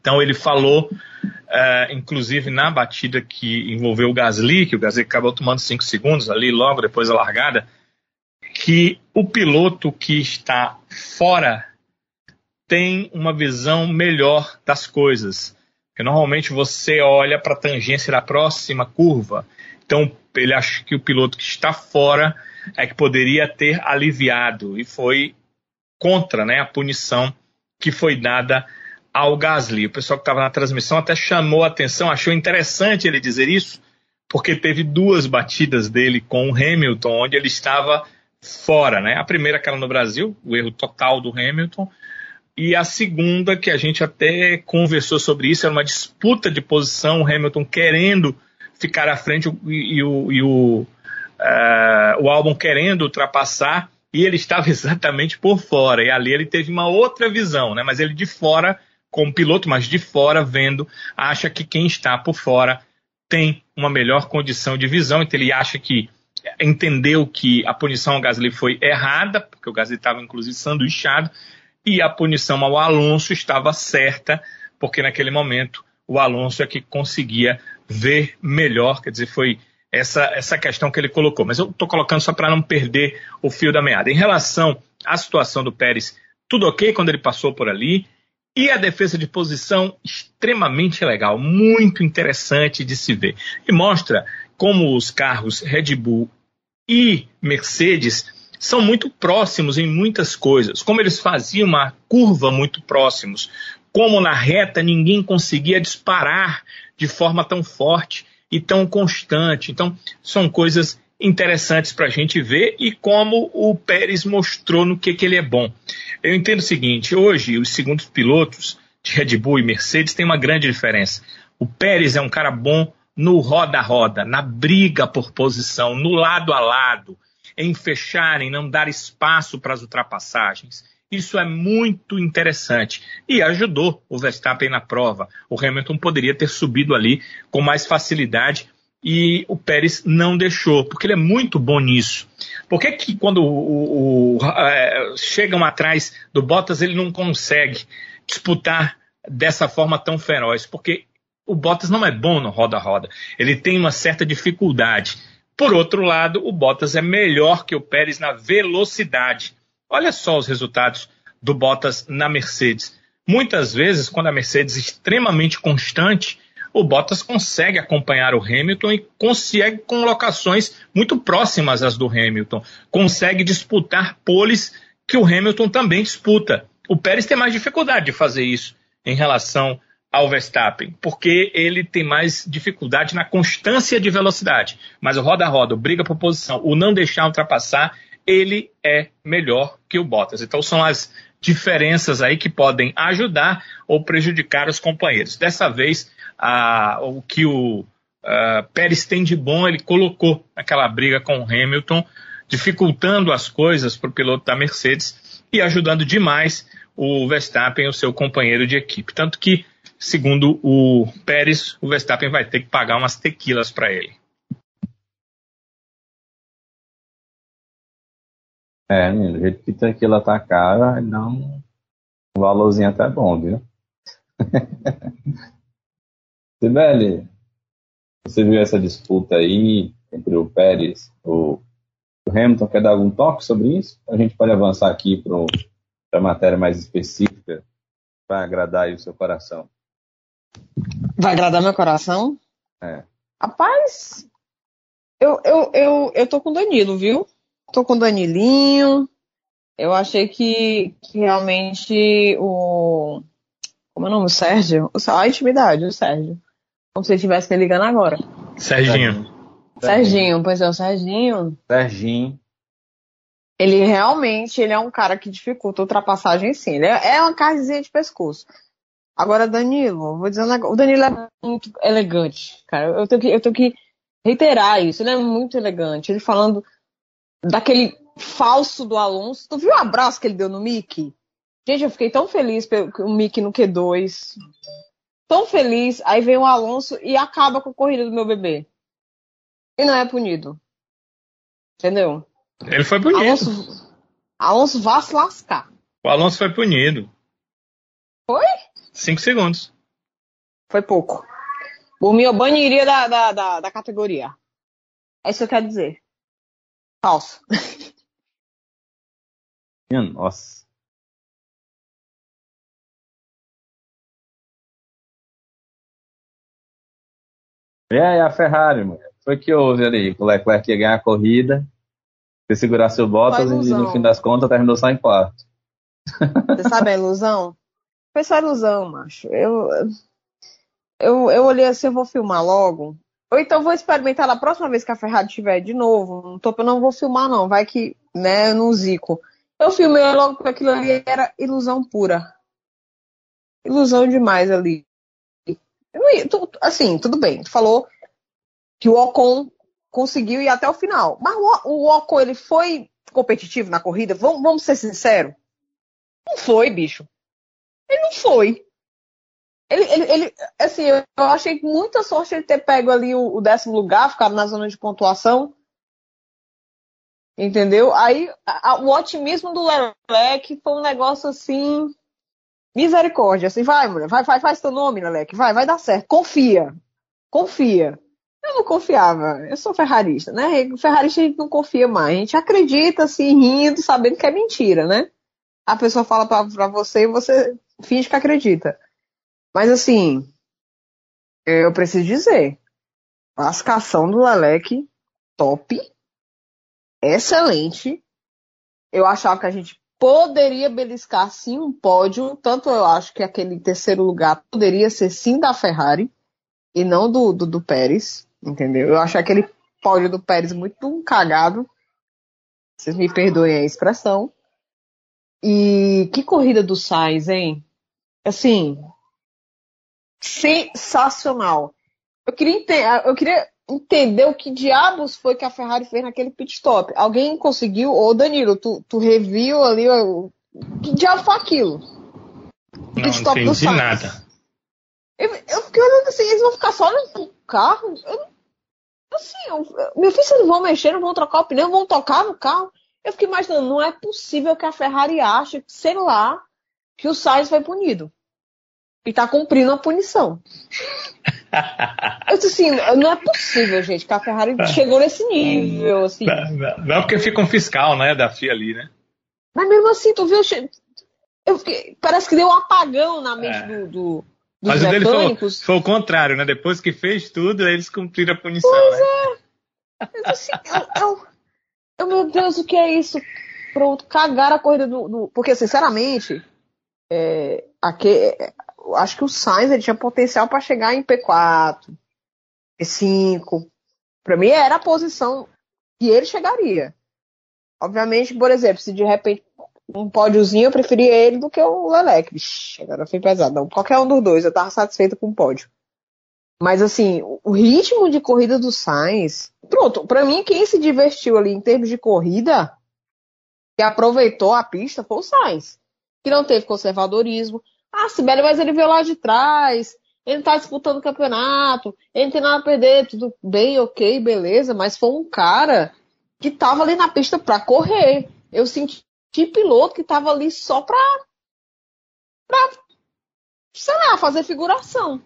Então ele falou Uh, inclusive na batida que envolveu o Gasly, que o Gasly acabou tomando 5 segundos ali logo depois da largada, que o piloto que está fora tem uma visão melhor das coisas. Porque normalmente você olha para a tangência da próxima curva. Então ele acha que o piloto que está fora é que poderia ter aliviado e foi contra né, a punição que foi dada ao Gasly. O pessoal que estava na transmissão até chamou a atenção, achou interessante ele dizer isso, porque teve duas batidas dele com o Hamilton, onde ele estava fora, né? A primeira, aquela no Brasil, o erro total do Hamilton, e a segunda, que a gente até conversou sobre isso, era uma disputa de posição, o Hamilton querendo ficar à frente e, o, e o, uh, o Albon querendo ultrapassar, e ele estava exatamente por fora, e ali ele teve uma outra visão, né? Mas ele de fora como piloto, mas de fora vendo, acha que quem está por fora tem uma melhor condição de visão, então ele acha que entendeu que a punição ao Gasly foi errada, porque o Gasly estava inclusive sanduichado, e a punição ao Alonso estava certa, porque naquele momento o Alonso é que conseguia ver melhor, quer dizer, foi essa, essa questão que ele colocou. Mas eu estou colocando só para não perder o fio da meada. Em relação a situação do Pérez, tudo ok quando ele passou por ali. E a defesa de posição extremamente legal, muito interessante de se ver. E mostra como os carros Red Bull e Mercedes são muito próximos em muitas coisas, como eles faziam uma curva muito próximos, como na reta ninguém conseguia disparar de forma tão forte e tão constante. Então, são coisas interessantes para a gente ver e como o Pérez mostrou no que, que ele é bom. Eu entendo o seguinte: hoje, os segundos pilotos de Red Bull e Mercedes têm uma grande diferença. O Pérez é um cara bom no roda-roda, na briga por posição, no lado a lado, em fechar, em não dar espaço para as ultrapassagens. Isso é muito interessante e ajudou o Verstappen na prova. O Hamilton poderia ter subido ali com mais facilidade e o Pérez não deixou, porque ele é muito bom nisso. Por que, que quando o, o, é, chegam atrás do Bottas ele não consegue disputar dessa forma tão feroz? Porque o Bottas não é bom no roda-roda, ele tem uma certa dificuldade. Por outro lado, o Bottas é melhor que o Pérez na velocidade. Olha só os resultados do Bottas na Mercedes. Muitas vezes, quando a Mercedes é extremamente constante, o Bottas consegue acompanhar o Hamilton e consegue com locações muito próximas às do Hamilton. Consegue disputar poles que o Hamilton também disputa. O Pérez tem mais dificuldade de fazer isso em relação ao Verstappen, porque ele tem mais dificuldade na constância de velocidade. Mas o roda-roda, briga por posição, o não deixar ultrapassar, ele é melhor que o Bottas. Então são as diferenças aí que podem ajudar ou prejudicar os companheiros. Dessa vez, a, o que o a, Pérez tem de bom, ele colocou naquela briga com o Hamilton, dificultando as coisas para o piloto da Mercedes e ajudando demais o Verstappen, o seu companheiro de equipe. Tanto que, segundo o Pérez, o Verstappen vai ter que pagar umas tequilas para ele. É, do jeito que tequila tá cara, dá um valorzinho até bom, viu? Sibeli, você viu essa disputa aí entre o Pérez e o Hamilton? Quer dar algum toque sobre isso? A gente pode avançar aqui para a matéria mais específica para agradar o seu coração. Vai agradar meu coração? É. Rapaz, eu, eu, eu, eu tô com o Danilo, viu? Tô com o Danilinho. Eu achei que, que realmente o. Como é o nome? O Sérgio? A intimidade, o Sérgio. Como se ele estivesse me ligando agora. Serginho. Serginho, pois é, o Serginho. Serginho. Ele realmente ele é um cara que dificulta a ultrapassagem, sim. Ele é, é uma carnezinha de pescoço. Agora, Danilo, vou dizer um negócio. O Danilo é muito elegante, cara. Eu tenho que, eu tenho que reiterar isso. Ele é muito elegante. Ele falando daquele falso do Alonso. Tu viu o abraço que ele deu no Mickey? Gente, eu fiquei tão feliz pelo o Mickey no Q2 tão feliz, aí vem o Alonso e acaba com a corrida do meu bebê. E não é punido. Entendeu? Ele foi punido. Alonso, Alonso vá se lascar. O Alonso foi punido. Foi? Cinco segundos. Foi pouco. Eu baniria da, da, da, da categoria. É isso que eu quero dizer. Falso. Nossa. E aí, a Ferrari, mano? Foi que houve ali? O Leclerc ia ganhar a corrida, se segurar seu Bottas e no fim das contas terminou só em quarto. Você sabe a ilusão? Foi só ilusão, macho. Eu, eu, eu olhei assim, eu vou filmar logo. Ou então vou experimentar na próxima vez que a Ferrari tiver de novo. No topo eu não vou filmar, não. Vai que, né, no zico. Eu filmei logo porque aquilo ali era ilusão pura. Ilusão demais ali assim, tudo bem. Tu falou que o Ocon conseguiu ir até o final. Mas o, o Ocon, ele foi competitivo na corrida? Vamos, vamos ser sinceros. Não foi, bicho. Ele não foi. Ele, ele, ele, assim, eu achei muita sorte ele ter pego ali o, o décimo lugar, ficado na zona de pontuação. Entendeu? Aí a, o otimismo do Leclerc foi um negócio assim Misericórdia, assim, vai, mulher, vai, vai, faz teu nome, Leleque, vai, vai dar certo. Confia. Confia. Eu não confiava. Eu sou ferrarista, né? Ferrarista a gente não confia mais. A gente acredita, assim, rindo, sabendo que é mentira, né? A pessoa fala pra, pra você e você finge que acredita. Mas, assim, eu preciso dizer. Lascação do Leleque, top. Excelente. Eu achava que a gente poderia beliscar sim um pódio. Tanto eu acho que aquele terceiro lugar poderia ser sim da Ferrari e não do, do, do Pérez. Entendeu? Eu acho aquele pódio do Pérez muito cagado. Vocês me perdoem a expressão. E que corrida do Sainz, hein? Assim, sensacional. Eu queria, entender, eu queria entender o que diabos foi que a Ferrari fez naquele pit stop. Alguém conseguiu? Ô Danilo, tu, tu reviu ali o que diabo foi aquilo? O pit stop não entendi nada. Eu, eu fiquei olhando assim, eles vão ficar só no carro? Eu, assim, eu, meu filho, vocês não vão mexer, não vão trocar o pneu, vão tocar no carro. Eu fiquei imaginando, não é possível que a Ferrari ache, sei lá, que o Sainz foi punido. E tá cumprindo a punição. Eu disse assim, não é possível, gente, que a Ferrari chegou nesse nível, assim. Não, não, porque fica um fiscal, né, da FIA ali, né? Mas mesmo assim, tu viu, eu fiquei, parece que deu um apagão na mente é. do, do, dos Mas mecânicos. o dele foi, foi, o contrário, né? Depois que fez tudo, eles cumpriram a punição, pois né? é. Eu, assim, eu, eu, eu, meu Deus, o que é isso? Pronto, cagaram a corrida do... do... Porque, sinceramente, é, aqui, acho que o Sainz ele tinha potencial para chegar em P4, P5. Para mim era a posição que ele chegaria. Obviamente, por exemplo, se de repente um pódiozinho, eu preferia ele do que o Lelec. Vixe, agora foi pesado. Não, qualquer um dos dois, eu tava satisfeito com o pódio. Mas assim, o ritmo de corrida do Sainz. Pronto, para mim, quem se divertiu ali em termos de corrida, que aproveitou a pista, foi o Sainz. Que não teve conservadorismo, ah, Sibeli, mas ele veio lá de trás, ele tá disputando o campeonato, ele não tem nada a perder, tudo bem, ok, beleza, mas foi um cara que tava ali na pista pra correr. Eu senti piloto que tava ali só pra, pra sei lá, fazer figuração.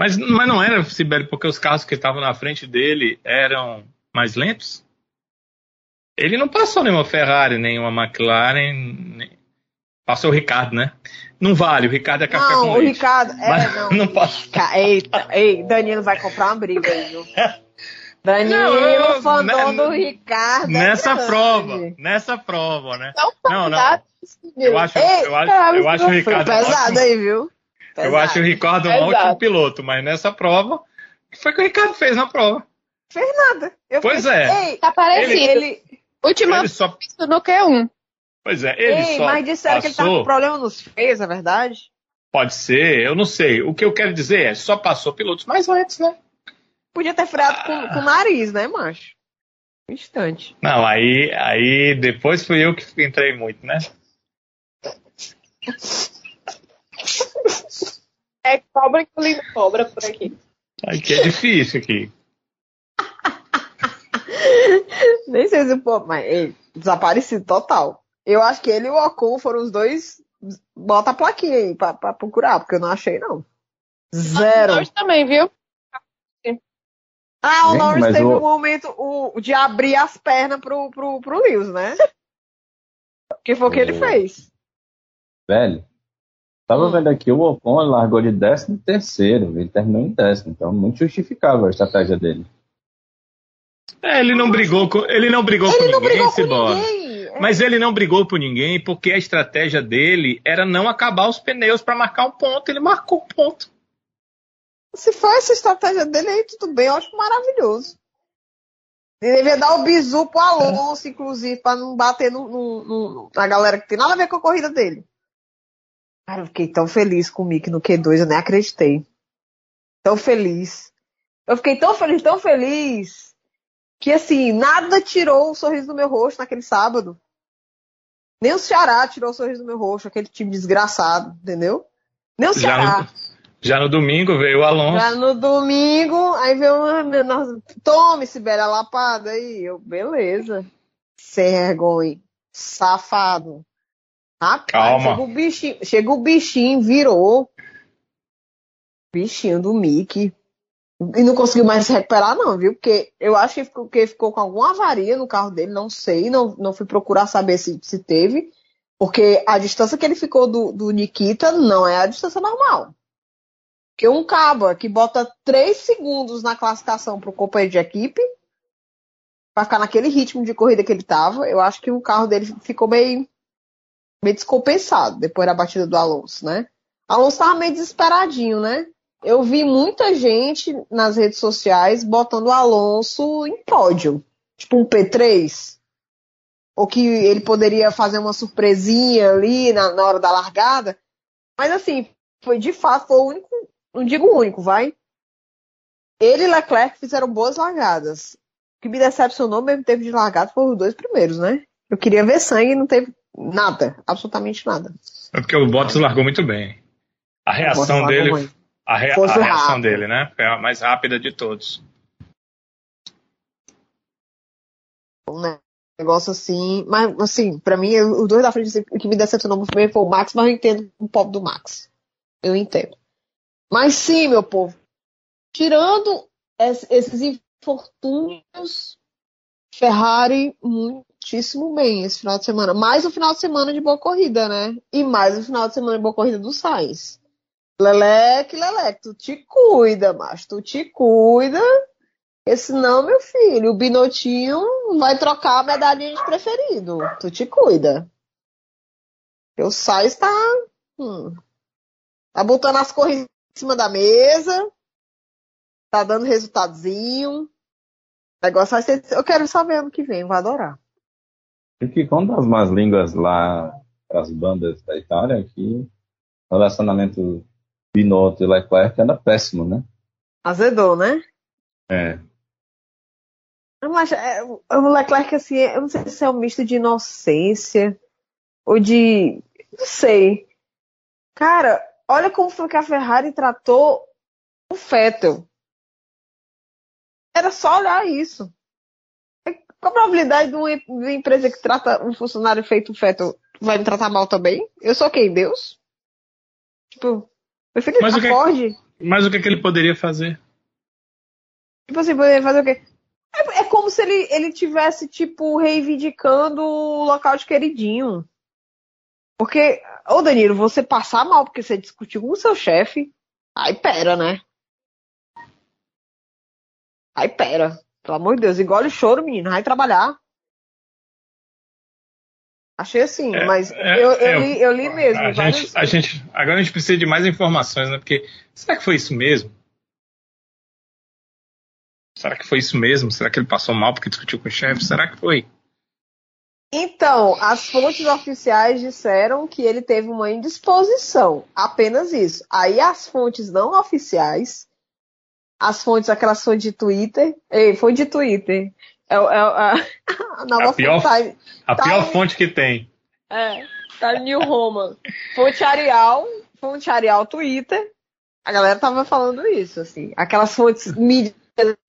Mas, mas não era, Sibeli, porque os carros que estavam na frente dele eram mais lentos? Ele não passou nenhuma Ferrari, nenhuma McLaren, nem... passou o Ricardo, né? Não vale, o Ricardo é café não, com leite. o Ricardo, é, Mas não. não posso. Eita, ei, Danilo vai comprar uma briga aí, viu? Danilo, fandom do Ricardo. É nessa é prova, nessa prova, né? Não, não. Eu acho, ei, eu acho, eu acho o Ricardo. Pesado aí, viu? Pesado. Eu acho o Ricardo um Pesado. ótimo piloto, mas nessa prova, o que foi que o Ricardo fez na prova? Fez nada. Eu pois é. Ei, tá parecido. Ele, ele... Última ele só... no Q1. Pois é, ele Ei, só mas disseram passou... que ele tava com problema nos freios, é verdade? Pode ser, eu não sei. O que eu quero dizer é, só passou pilotos mais antes, né? Podia ter freado ah. com, com, o nariz, né, macho? Um instante. Não, aí, aí depois fui eu que entrei muito, né? É cobra que lindo cobra por aqui. Aqui é difícil aqui. Nem sei se o povo, mas ei, desaparecido total. Eu acho que ele e o Ocon foram os dois. Bota a plaquinha aí pra, pra procurar, porque eu não achei, não. Zero. Nós também, viu? Ah, o Norris teve o... um momento o, de abrir as pernas pro, pro, pro Lewis, né? que foi o que ele fez. Velho, tava hum. vendo aqui, o Ocon largou de décimo terceiro, ele terminou em décimo, então muito justificável a estratégia dele. É, ele não brigou com, ele não brigou ele com não ninguém, brigou com ninguém. Mas ele não brigou por ninguém porque a estratégia dele era não acabar os pneus para marcar um ponto. Ele marcou o um ponto. Se for essa estratégia dele aí, tudo bem, eu acho maravilhoso. Ele devia dar o bizu pro Alonso, inclusive, para não bater no, no, no, na galera que tem nada a ver com a corrida dele. Cara, eu fiquei tão feliz com o Mick no Q2, eu nem acreditei. Tão feliz. Eu fiquei tão feliz, tão feliz que assim, nada tirou o sorriso do meu rosto naquele sábado. Nem o Ceará tirou o sorriso do meu rosto, aquele time desgraçado, entendeu? Nem o Ceará. Já no, já no domingo veio o Alonso. Já no domingo, aí veio uma. Tome, Sibéria Lapada aí. Eu, beleza. Sem vergonha. Safado. Rapaz, Calma. Chega o bichinho, chega o bichinho, virou. Bichinho do Mickey. E não conseguiu mais se recuperar, não, viu? Porque eu acho que ficou, que ficou com alguma avaria no carro dele, não sei, não, não fui procurar saber se, se teve. Porque a distância que ele ficou do, do Nikita não é a distância normal. Porque um cabo que bota 3 segundos na classificação para o companheiro de equipe, para ficar naquele ritmo de corrida que ele estava, eu acho que o carro dele ficou meio, meio descompensado depois da batida do Alonso, né? Alonso estava meio desesperadinho, né? Eu vi muita gente nas redes sociais botando o Alonso em pódio. Tipo um P3. Ou que ele poderia fazer uma surpresinha ali na, na hora da largada. Mas assim, foi de fato, foi o único, não digo o único, vai. Ele e Leclerc fizeram boas largadas. O que me decepcionou mesmo teve de largada foram os dois primeiros, né? Eu queria ver sangue e não teve nada, absolutamente nada. É porque o Bottas largou muito bem. A reação dele, a, rea a reação dele, né? Foi a mais rápida de todos. Um negócio assim, mas assim, pra mim, os dois da frente, assim, o que me decepcionou muito bem foi o Max, mas eu entendo o povo do Max. Eu entendo. Mas sim, meu povo, tirando esses infortúnios, Ferrari muitíssimo bem esse final de semana. Mais o final de semana de boa corrida, né? E mais o final de semana de boa corrida do Sainz. Leleque, Leleque, tu te cuida, mas tu te cuida. Esse não, meu filho, o Binotinho vai trocar a medalhinha de preferido. Tu te cuida. O Sainz tá. Hum, tá botando as corridas em cima da mesa. Tá dando resultadozinho. O negócio vai ser. Eu quero saber ano que vem, vou adorar. E que conta as más línguas lá, as bandas da Itália, que relacionamento Binotto e Leclerc anda péssimo, né? Azedou, né? É. Mas é, o Leclerc, assim, eu não sei se é um misto de inocência ou de. Não sei. Cara, olha como foi que a Ferrari tratou o Vettel. Era só olhar isso. Qual a probabilidade de uma, de uma empresa que trata um funcionário feito Vettel vai me tratar mal também? Eu sou quem? Deus? Tipo, meu filho, mas acorde. O que, mas o que, é que ele poderia fazer? Tipo assim, poderia fazer o quê? É, é como se ele, ele tivesse, tipo, reivindicando o local de queridinho. Porque, ô Danilo, você passar mal porque você discutiu com o seu chefe, aí pera, né? Aí pera. Pelo amor de Deus, engole o choro, menino, vai trabalhar. Achei assim, é, mas é, eu, eu, é, li, eu, li, mesmo. A gente, a gente, agora a gente precisa de mais informações, né? Porque será que foi isso mesmo? Será que foi isso mesmo? Será que ele passou mal porque discutiu com o chefe? Será que foi? Então, as fontes oficiais disseram que ele teve uma indisposição, apenas isso. Aí as fontes não oficiais, as fontes, aquelas fontes de Twitter, ei, foi de Twitter, é, é, a, a nova a pior, fonte. A tá pior fonte que tem. É, tá New Roman. Fonte Arial, fonte Arial Twitter. A galera tava falando isso, assim. Aquelas fontes mídias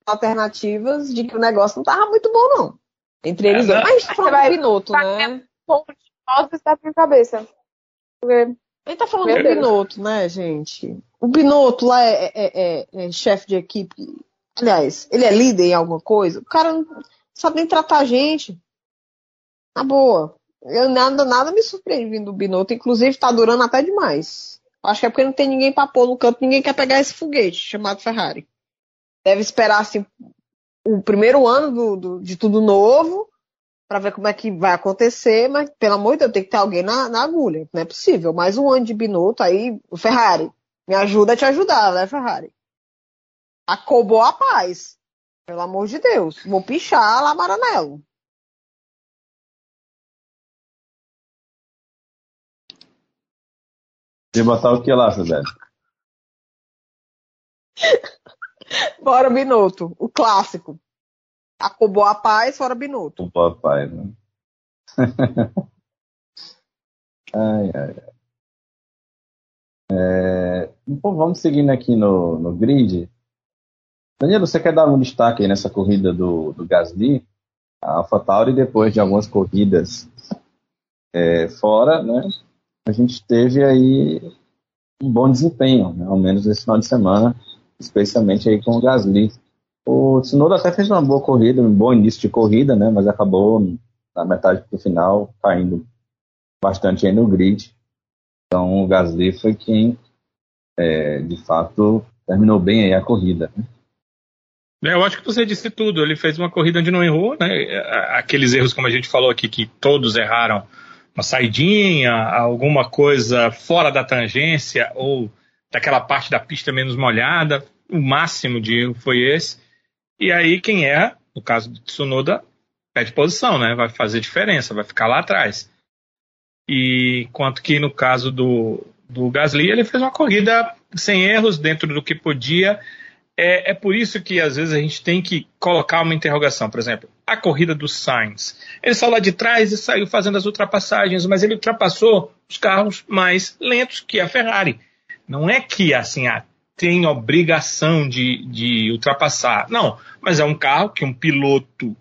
alternativas de que o negócio não tava muito bom, não. Entre eles é, dois. Mas a gente tá falando do Binotto, né? Fonte, está com cabeça. Porque... Gente tá falando Meu do Deus. Binotto, né, gente? O Binotto lá é, é, é, é chefe de equipe Aliás, ele é líder em alguma coisa? O cara não sabe nem tratar a gente. Na boa. Eu, nada, nada me surpreende vindo do Binotto. Inclusive, tá durando até demais. Acho que é porque não tem ninguém pra pôr no canto, ninguém quer pegar esse foguete chamado Ferrari. Deve esperar, assim, o primeiro ano do, do, de tudo novo para ver como é que vai acontecer, mas pelo amor de Deus, tem que ter alguém na, na agulha. Não é possível. Mais um ano de Binotto aí, o Ferrari. Me ajuda a te ajudar, né, Ferrari? Acobou a paz. Pelo amor de Deus. Vou pichar lá Maranello. E botar o que lá, Suzete? Bora Binotto, o clássico. A paz, fora Binotto. Acobou a paz, né? ai, ai, ai. É, então vamos seguindo aqui no, no grid. Danilo, você quer dar um destaque aí nessa corrida do, do Gasly? A AlphaTauri, depois de algumas corridas é, fora, né, a gente teve aí um bom desempenho, né, ao menos esse final de semana, especialmente aí com o Gasly. O Tsunoda até fez uma boa corrida, um bom início de corrida, né? Mas acabou na metade do final caindo bastante aí no grid. Então o Gasly foi quem, é, de fato, terminou bem aí a corrida. Né? É, eu acho que você disse tudo. Ele fez uma corrida onde não errou, né? Aqueles erros, como a gente falou aqui, que todos erraram, uma saidinha, alguma coisa fora da tangência ou daquela parte da pista menos molhada. O máximo de erro foi esse. E aí quem erra, no caso do Tsunoda, perde posição, né? Vai fazer diferença, vai ficar lá atrás. E quanto que no caso do, do Gasly, ele fez uma corrida sem erros, dentro do que podia é, é por isso que às vezes a gente tem que colocar uma interrogação. Por exemplo, a corrida do Sainz. Ele saiu lá de trás e saiu fazendo as ultrapassagens, mas ele ultrapassou os carros mais lentos que a Ferrari. Não é que assim ah, tem obrigação de, de ultrapassar. Não, mas é um carro que um piloto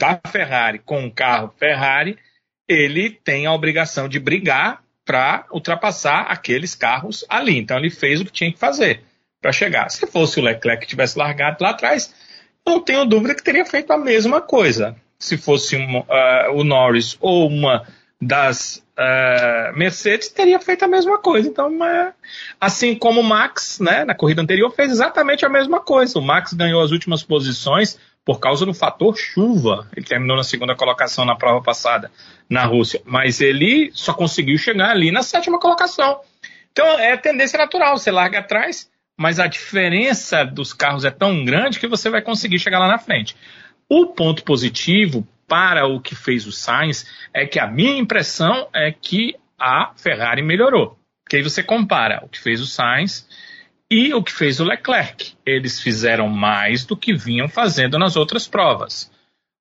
da Ferrari com um carro Ferrari, ele tem a obrigação de brigar para ultrapassar aqueles carros ali. Então ele fez o que tinha que fazer para chegar. Se fosse o Leclerc que tivesse largado lá atrás, não tenho dúvida que teria feito a mesma coisa. Se fosse um, uh, o Norris ou uma das uh, Mercedes, teria feito a mesma coisa. Então, uh, assim como o Max, né, na corrida anterior, fez exatamente a mesma coisa. O Max ganhou as últimas posições por causa do fator chuva. Ele terminou na segunda colocação na prova passada na Rússia, mas ele só conseguiu chegar ali na sétima colocação. Então é tendência natural, você larga atrás, mas a diferença dos carros é tão grande que você vai conseguir chegar lá na frente. O ponto positivo para o que fez o Sainz é que a minha impressão é que a Ferrari melhorou. Porque aí você compara o que fez o Sainz e o que fez o Leclerc. Eles fizeram mais do que vinham fazendo nas outras provas.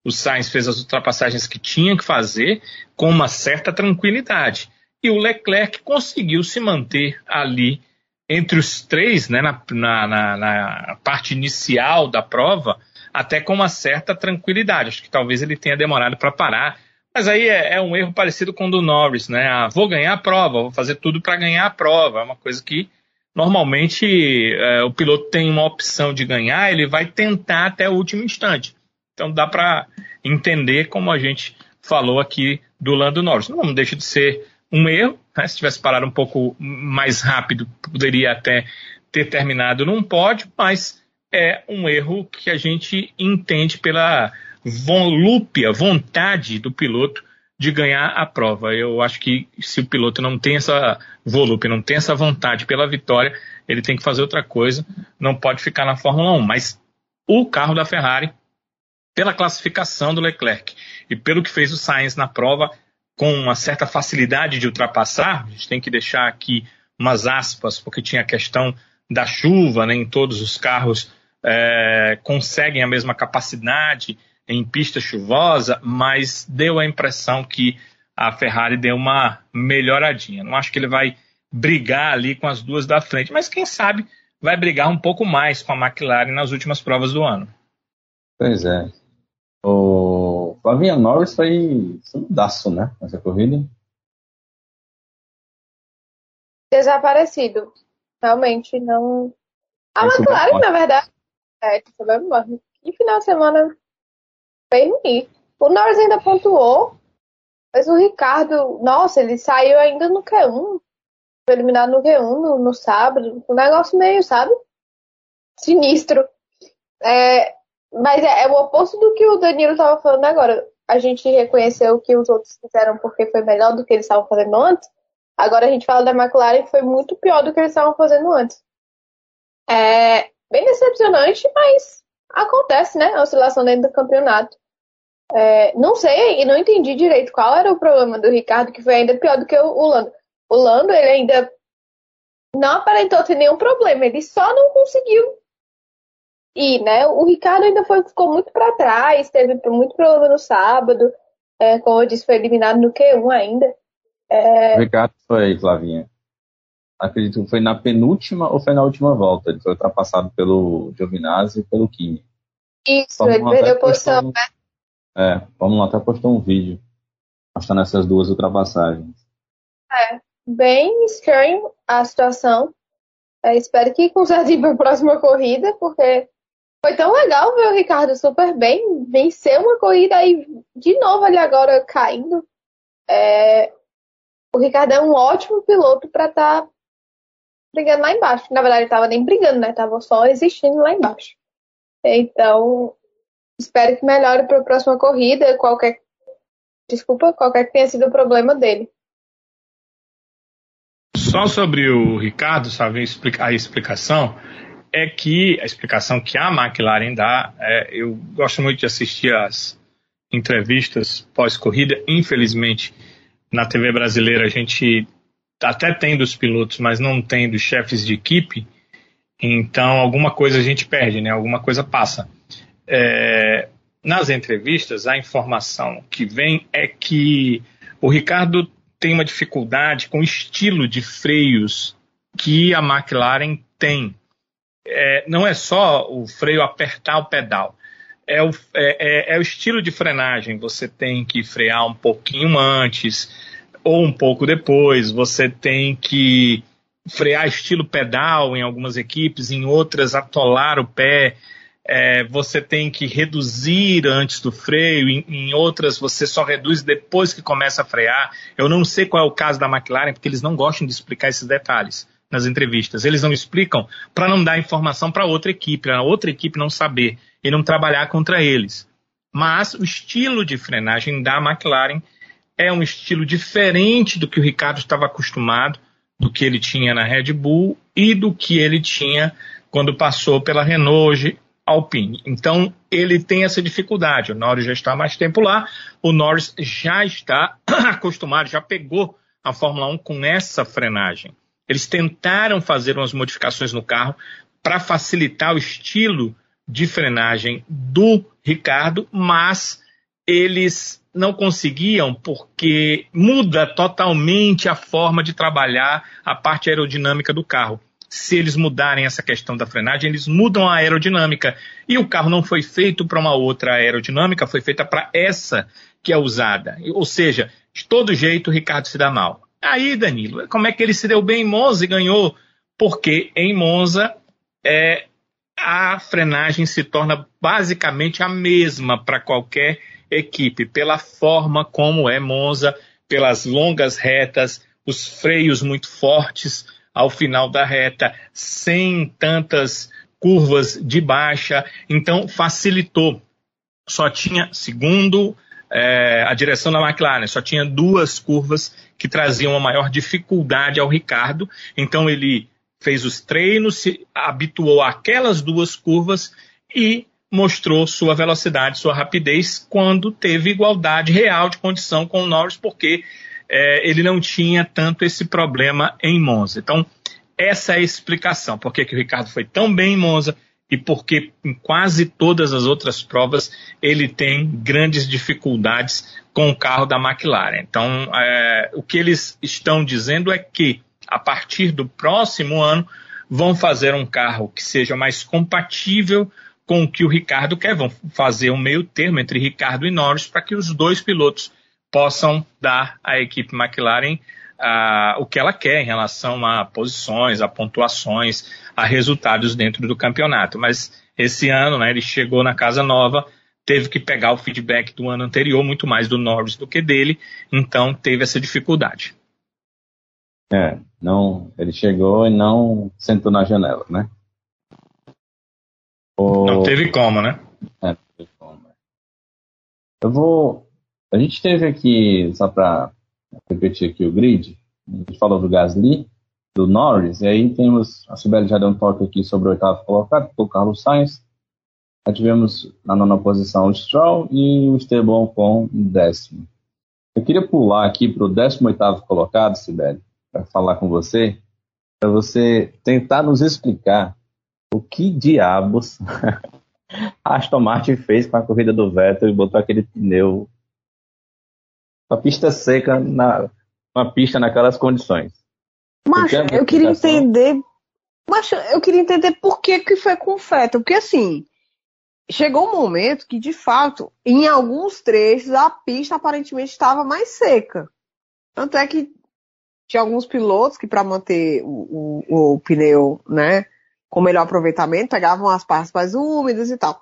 O Sainz fez as ultrapassagens que tinha que fazer com uma certa tranquilidade. E o Leclerc conseguiu se manter ali entre os três, né, na, na, na, parte inicial da prova, até com uma certa tranquilidade. Acho que talvez ele tenha demorado para parar. Mas aí é, é, um erro parecido com o do Norris, né? Ah, vou ganhar a prova, vou fazer tudo para ganhar a prova. É uma coisa que normalmente é, o piloto tem uma opção de ganhar, ele vai tentar até o último instante. Então dá para entender como a gente falou aqui do Lando Norris. Não deixa de ser um erro. Né? Se tivesse parado um pouco mais rápido, poderia até ter terminado num pódio, mas é um erro que a gente entende pela volúpia, vontade do piloto de ganhar a prova. Eu acho que se o piloto não tem essa volúpia, não tem essa vontade pela vitória, ele tem que fazer outra coisa, não pode ficar na Fórmula 1. Mas o carro da Ferrari, pela classificação do Leclerc e pelo que fez o Sainz na prova, com uma certa facilidade de ultrapassar. A gente tem que deixar aqui umas aspas, porque tinha a questão da chuva, né? todos os carros é, conseguem a mesma capacidade em pista chuvosa, mas deu a impressão que a Ferrari deu uma melhoradinha. Não acho que ele vai brigar ali com as duas da frente, mas quem sabe vai brigar um pouco mais com a McLaren nas últimas provas do ano. Pois é. O Flavinha Norris foi sumidaço, né? Nessa corrida. Desaparecido. Realmente não. A McLaren, na verdade, é, que final de semana bem ruim. O Norris ainda pontuou, mas o Ricardo, nossa, ele saiu ainda no Q1. Foi eliminado no Q1 no, no sábado. Um negócio meio, sabe? Sinistro. É, mas é, é, o oposto do que o Danilo estava falando agora. A gente reconheceu o que os outros fizeram porque foi melhor do que eles estavam fazendo antes. Agora a gente fala da McLaren que foi muito pior do que eles estavam fazendo antes. É bem decepcionante, mas acontece, né? A oscilação dentro do campeonato. É, não sei e não entendi direito qual era o problema do Ricardo, que foi ainda pior do que o, Lando. O Lando, ele ainda não aparentou ter nenhum problema, ele só não conseguiu e, né, o Ricardo ainda foi, ficou muito para trás, teve muito problema no sábado, é, como eu disse, foi eliminado no Q1 ainda. É... O Ricardo foi, Flavinha. Acredito que foi na penúltima ou foi na última volta. Ele foi ultrapassado pelo Giovinazzi e pelo Kimi. Isso, ele perdeu posição, né? É, vamos lá, até postou um vídeo mostrando essas duas ultrapassagens. É, bem estranho a situação. É, espero que consertem para a próxima corrida, porque foi tão legal ver o Ricardo super bem, vencer uma corrida e de novo ele agora caindo. É, o Ricardo é um ótimo piloto para estar tá brigando lá embaixo. Na verdade, estava nem brigando, né? Tava só existindo lá embaixo. Então, espero que melhore para a próxima corrida. Qualquer desculpa, qualquer que tenha sido o problema dele. Só sobre o Ricardo, sabe, a explicação é que a explicação que a McLaren dá, é, eu gosto muito de assistir as entrevistas pós-corrida. Infelizmente, na TV brasileira a gente até tem dos pilotos, mas não tem dos chefes de equipe. Então, alguma coisa a gente perde, né? Alguma coisa passa. É, nas entrevistas, a informação que vem é que o Ricardo tem uma dificuldade com o estilo de freios que a McLaren tem. É, não é só o freio apertar o pedal, é o, é, é, é o estilo de frenagem. Você tem que frear um pouquinho antes ou um pouco depois, você tem que frear estilo pedal em algumas equipes, em outras atolar o pé é, você tem que reduzir antes do freio, em, em, outras você só reduz depois que começa a frear. Eu não sei qual é o caso da McLaren, porque eles não gostam de explicar esses detalhes nas entrevistas. Eles não explicam para não dar informação para outra equipe, para outra equipe não saber e não trabalhar contra eles. Mas o estilo de frenagem da McLaren é um estilo diferente do que o Ricardo estava acostumado, do que ele tinha na Red Bull e do que ele tinha quando passou pela Renault Alpine. Então, ele tem essa dificuldade. O Norris já está mais tempo lá, o Norris já está acostumado, já pegou a Fórmula 1 com essa frenagem. Eles tentaram fazer umas modificações no carro para facilitar o estilo de frenagem do Ricardo, mas eles não conseguiam porque muda totalmente a forma de trabalhar a parte aerodinâmica do carro se eles mudarem essa questão da frenagem, eles mudam a aerodinâmica. E o carro não foi feito para uma outra aerodinâmica, foi feita para essa que é usada. Ou seja, de todo jeito o Ricardo se dá mal. Aí, Danilo, como é que ele se deu bem em Monza e ganhou? Porque em Monza é, a frenagem se torna basicamente a mesma para qualquer equipe, pela forma como é Monza, pelas longas retas, os freios muito fortes, ao final da reta, sem tantas curvas de baixa, então facilitou. Só tinha, segundo é, a direção da McLaren, só tinha duas curvas que traziam uma maior dificuldade ao Ricardo, então ele fez os treinos, se habituou àquelas duas curvas e mostrou sua velocidade, sua rapidez, quando teve igualdade real de condição com o Norris, porque é, ele não tinha tanto esse problema em Monza. Então, essa é a explicação. Por que, o Ricardo foi tão bem em Monza e porque em quase todas as outras provas ele tem grandes dificuldades com o carro da McLaren. Então, é, o que eles estão dizendo é que a partir do próximo ano vão fazer um carro que seja mais compatível com o que o Ricardo quer. Vão fazer um meio termo entre Ricardo e Norris para que os dois pilotos possam dar à equipe McLaren uh, o que ela quer em relação a posições, a pontuações, a resultados dentro do campeonato. Mas esse ano, né, ele chegou na casa nova, teve que pegar o feedback do ano anterior, muito mais do Norris do que dele, então teve essa dificuldade. É, não, ele chegou e não sentou na janela, né? O... Não teve como, né? É, não teve como. Eu vou a gente teve aqui, só para repetir aqui o grid, a gente falou do Gasly, do Norris, e aí temos, a Sibeli já deu um toque aqui sobre o oitavo colocado, o Carlos Sainz, já tivemos na nona posição o Stroll e o Esteban com décimo. Eu queria pular aqui para o 18 colocado, Sibeli, para falar com você, para você tentar nos explicar o que diabos a Aston Martin fez com a corrida do Vettel e botou aquele pneu uma pista seca na uma pista naquelas condições. Mas eu queria entender, mas eu queria entender por que que foi com o Fettel, porque assim, chegou um momento que de fato, em alguns trechos a pista aparentemente estava mais seca. Tanto é que tinha alguns pilotos que para manter o, o, o, pneu, né, com melhor aproveitamento, pegavam as partes mais úmidas e tal.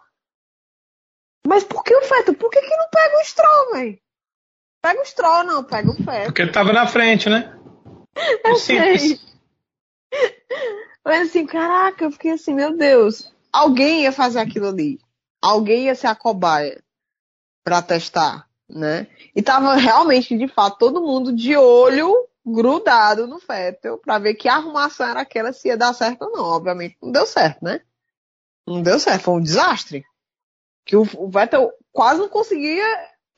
Mas por que o Feto? Por que, que não pega o Stroll, velho? Pega o Stroll, não, pega o Feto. Porque ele tava na frente, né? Eu sei. Mas assim, caraca, eu fiquei assim, meu Deus, alguém ia fazer aquilo ali. Alguém ia ser a cobaia para testar, né? E tava realmente, de fato, todo mundo de olho grudado no Fettel para ver que arrumação era aquela, se ia dar certo ou não. Obviamente não deu certo, né? Não deu certo, foi um desastre. Que o, o Vettel quase não conseguia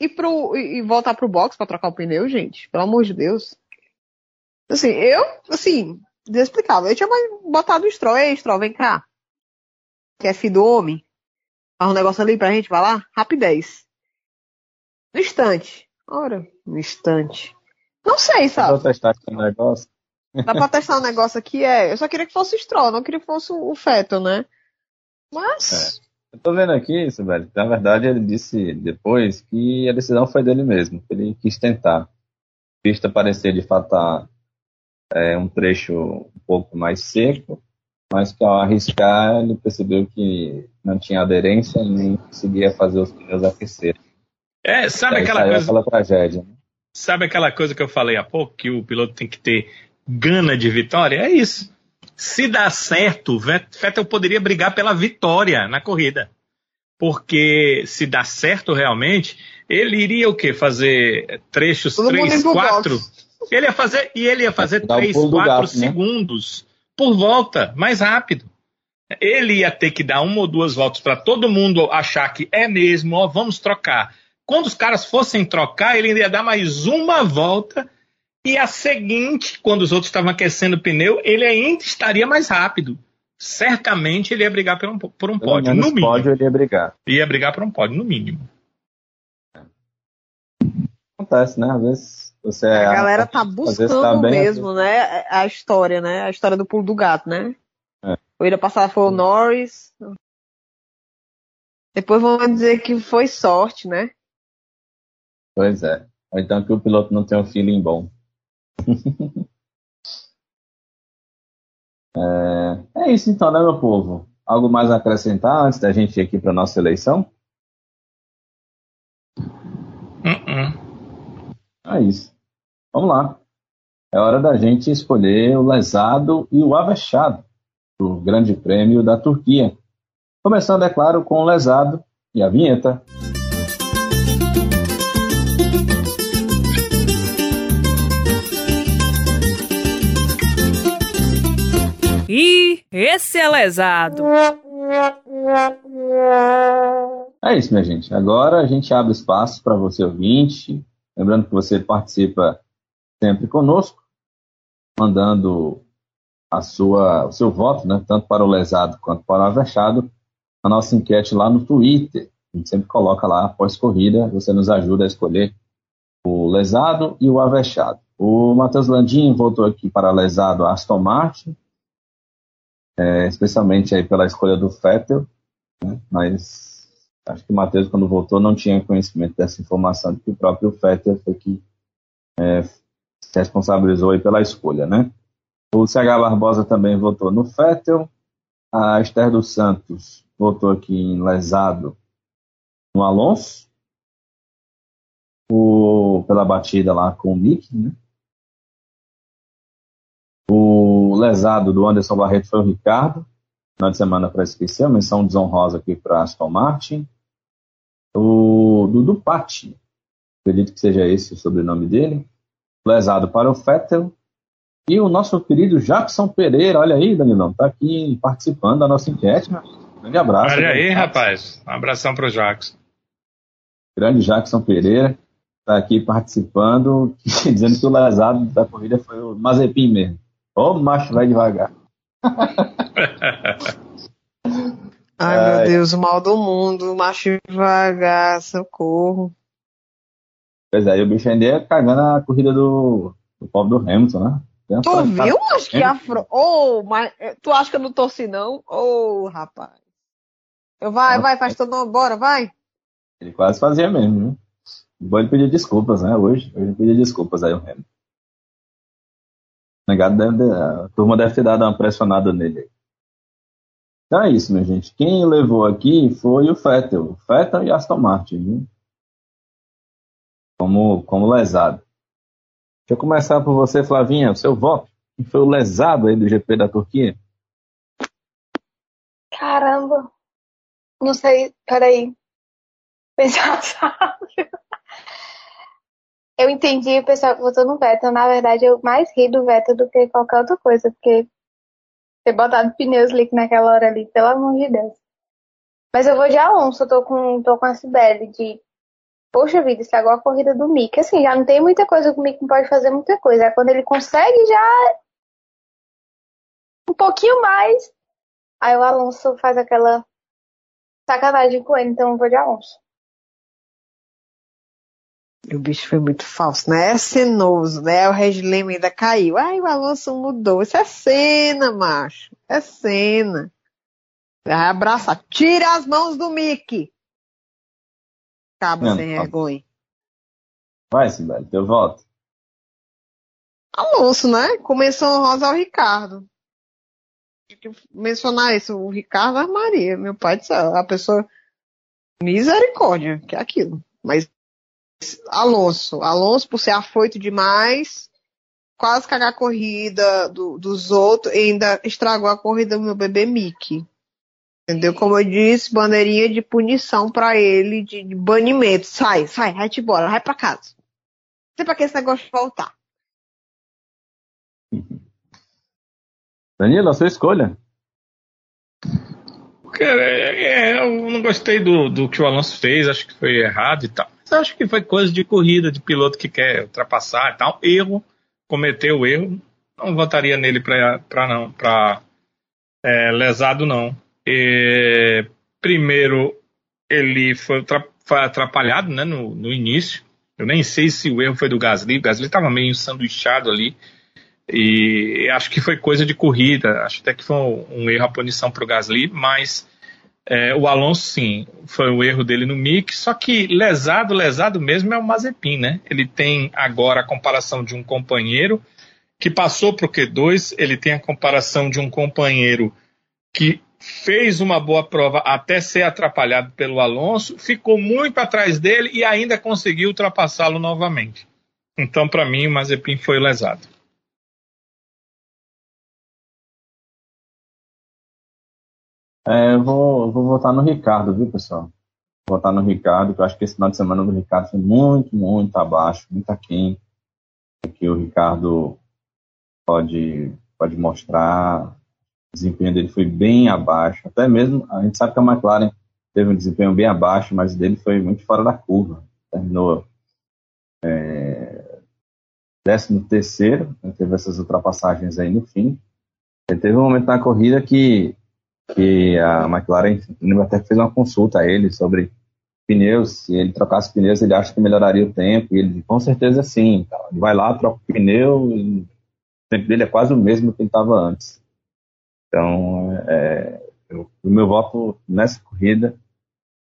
ir pro, e, e voltar pro box para trocar o pneu, gente. Pelo amor de Deus. Assim, eu, assim, inexplicável. Eu tinha botado o Stroll. Ei, Stroll, vem cá. Que é filho do homem. Faz um negócio ali pra gente, vai lá. Rapidez. No instante. Ora, no instante. Não sei, sabe? Dá pra testar aqui um negócio. Dá pra testar um negócio aqui, é. Eu só queria que fosse o Stroll, não queria que fosse o Fettel, né? Mas. É. Eu tô vendo aqui, isso, velho. Na verdade, ele disse depois que a decisão foi dele mesmo. Que ele quis tentar. Pista parecer de fato tá, é, um trecho um pouco mais seco, mas que ao arriscar ele percebeu que não tinha aderência e nem conseguia fazer os pneus aquecer. É, sabe aquela coisa. Aquela tragédia. Né? Sabe aquela coisa que eu falei há pouco, que o piloto tem que ter gana de vitória? É isso. Se dá certo, Vettel poderia brigar pela vitória na corrida. Porque se dá certo realmente, ele iria o quê? Fazer trechos Todo 3, 4? Ele ia fazer, e ele ia fazer 3, 4 gato, né? segundos né? por volta, mais rápido. Ele ia ter que dar uma ou duas voltas para todo mundo achar que é mesmo, ó, vamos trocar. Quando os caras fossem trocar, ele ia dar mais uma volta e a seguinte, quando os outros estavam aquecendo o pneu, ele ainda estaria mais rápido. Certamente ele ia brigar por um, por um pódio, no mínimo. Pódio ele ia brigar. Ia brigar por um pódio, no mínimo. Acontece, né? Às vezes você é. A galera tá buscando tá bem, mesmo, né? A história, né? A história do pulo do gato, né? É. Corrida passada foi o Norris. Depois vão dizer que foi sorte, né? Pois é. Ou então que o piloto não tem um feeling bom. é, é, isso então, né, meu povo? Algo mais a acrescentar antes da gente ir aqui para nossa eleição? Uh -uh. É isso. Vamos lá. É hora da gente escolher o lesado e o avexado do Grande Prêmio da Turquia. Começando, é claro, com o lesado e a vinheta. E esse é lesado. É isso, minha gente. Agora a gente abre espaço para você ouvinte. Lembrando que você participa sempre conosco, mandando a sua, o seu voto, né, tanto para o lesado quanto para o avexado, a nossa enquete lá no Twitter. A gente sempre coloca lá após corrida, você nos ajuda a escolher o lesado e o avexado. O Matheus Landim votou aqui para lesado Aston Martin, é, especialmente aí pela escolha do Fettel, né? mas acho que o Matheus, quando voltou, não tinha conhecimento dessa informação, de que o próprio Fettel foi que é, se responsabilizou aí pela escolha, né? O CH Barbosa também votou no Fettel, a Esther dos Santos votou aqui em lesado no Alonso, o, pela batida lá com o Mick, né? O lesado do Anderson Barreto foi o Ricardo, de semana para esquecer, menção desonrosa aqui para Aston Martin. O Dudu Patti, acredito que seja esse o sobrenome dele, lesado para o Fettel. E o nosso querido Jackson Pereira, olha aí, Danilão, está aqui participando da nossa enquete. Né? Grande abraço. Olha aí, rapaz. Um abração para o Jackson. Grande Jackson Pereira está aqui participando, dizendo que o lesado da corrida foi o Mazepin mesmo. Ô, oh, macho, vai devagar. Ai, Ai, meu Deus, o mal do mundo, macho devagar, socorro. Pois é, e o bicho ainda ia cagando a corrida do, do pobre do Hamilton, né? Tu viu? Acho que a Fro... oh, mas tu acha que eu não torci, não? Ô, oh, rapaz. Eu vai, vai, faz todo mundo, bora, vai. Ele quase fazia mesmo, né? Bom ele pedir desculpas, né? Hoje, hoje ele pedir desculpas aí o Hamilton. Negado deve, a turma deve ter dado uma pressionada nele. Então é isso, minha gente. Quem levou aqui foi o Fettel. O Fettel e Aston Martin, viu? Como, como lesado. Deixa eu começar por você, Flavinha. O seu voto. Quem foi o lesado aí do GP da Turquia? Caramba. Não sei. Peraí. Pensar, Eu entendi o pessoal que votou no Vettel. Na verdade, eu mais ri do Vettel do que qualquer outra coisa, porque ter botado pneus slick naquela hora ali, pelo amor de Deus. Mas eu vou de Alonso, tô com, tô com a Sibeli de. Poxa vida, estragou a corrida do Mick. Assim, já não tem muita coisa que o Mick não pode fazer muita coisa. É quando ele consegue já. Um pouquinho mais. Aí o Alonso faz aquela sacanagem com ele, então eu vou de Alonso. O bicho foi muito falso, né? É cenoso, né? O Regis ainda caiu. Ai, o Alonso mudou. Isso é cena, macho. É cena. Vai abraçar. Tira as mãos do Mickey. Cabo Não, sem tá. vergonha. Vai, Sibeli, teu voto. Alonso, né? Começou honrosa ao Ricardo. Tem que mencionar isso. O Ricardo armaria. Meu pai do céu. A pessoa. Misericórdia, que é aquilo. Mas Alonso. Alonso, por ser afoito demais, quase cagar a corrida do- dos outros e ainda estragou a corrida do meu bebê Mickey. Entendeu? Como eu disse, bandeirinha de punição pra ele, de, de banimento. Sai, sai, vai-te embora, vai pra casa. Não sei pra que esse negócio de voltar. Danilo, a sua escolha. Cara, é, é, eu não gostei do, do que o Alonso fez, acho que foi errado e tal. Mas acho que foi coisa de corrida, de piloto que quer ultrapassar e tal. Erro, cometeu erro. Não votaria nele para não, para é, lesado não. E, primeiro, ele foi, foi atrapalhado né, no, no início. Eu nem sei se o erro foi do Gasly. O Gasly estava meio sanduichado ali. E acho que foi coisa de corrida. Acho até que foi um, um erro a punição para o Gasly, mas é, o Alonso, sim, foi o erro dele no Mick. Só que lesado, lesado mesmo é o Mazepin, né? Ele tem agora a comparação de um companheiro que passou para o Q2, ele tem a comparação de um companheiro que fez uma boa prova até ser atrapalhado pelo Alonso, ficou muito atrás dele e ainda conseguiu ultrapassá-lo novamente. Então, para mim, o Mazepin foi lesado. É, eu vou, vou votar no Ricardo, viu, pessoal? Vou votar no Ricardo, que eu acho que esse final de semana do Ricardo foi muito, muito abaixo, muito aquém que o Ricardo pode, pode mostrar. O desempenho dele foi bem abaixo. Até mesmo, a gente sabe que a McLaren teve um desempenho bem abaixo, mas dele foi muito fora da curva. Terminou é, 13 terceiro, né, teve essas ultrapassagens aí no fim. Ele teve um momento na corrida que que a McLaren até fez uma consulta a ele sobre pneus, se ele trocasse pneus, ele acha que melhoraria o tempo, e ele com certeza sim. Ele vai lá, troca o pneu, e o tempo dele é quase o mesmo que ele estava antes. Então, é, eu- o meu voto nessa corrida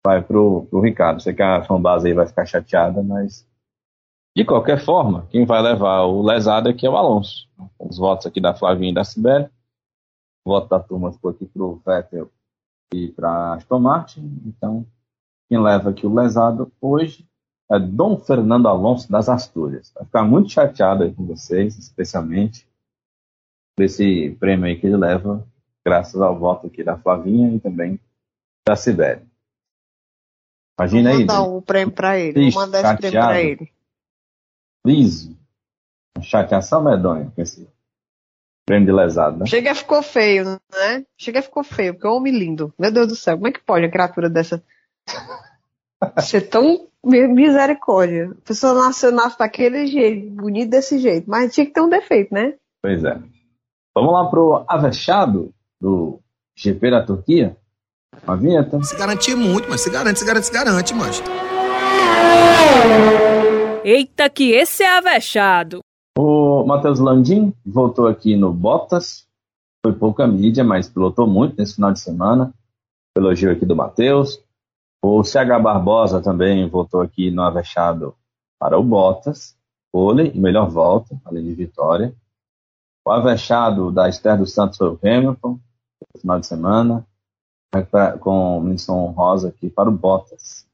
vai pro, pro Ricardo. Sei que a fanbase aí vai ficar chateada, mas de qualquer forma, quem vai levar o lesado aqui é o Alonso. Os votos aqui da Flavinha e da Sibeli voto da turma ficou aqui para o Vettel e para Aston Martin. Então, quem leva aqui o lesado hoje é Dom Fernando Alonso das Astúrias. Vai ficar muito chateado aí com vocês, especialmente por esse prêmio aí que ele leva, graças ao voto aqui da Flavinha e também da Sibeli. Imagina Vou aí, mandar Dani. um prêmio pra ele. Triste, Vou mandar esse prêmio chateado. pra ele. liso, uma chateação medonha com esse prêmio de lesado, né? Chega ficou feio, né? Chega ficou feio, porque é um homem lindo. Meu Deus do céu, como é que pode a criatura dessa ser tão mi- misericórdia? A pessoa nasceu, nasce daquele jeito, bonito desse jeito, mas tinha que ter um defeito, né? Pois é. Vamos lá pro Avechado do GP da Turquia. Uma vinheta. Se garantir muito, mas se garante, se garante, se garante, mas. Eita, que esse é avexado. O Matheus Landim voltou aqui no Bottas. Foi pouca mídia, mas pilotou muito nesse final de semana. Elogio aqui do Matheus. O CH Barbosa também voltou aqui no Avechado para o Bottas. Pole e melhor volta, além de vitória. O avexado da Esther dos Santos foi o Hamilton, no final de semana, com menção honrosa aqui para o Bottas.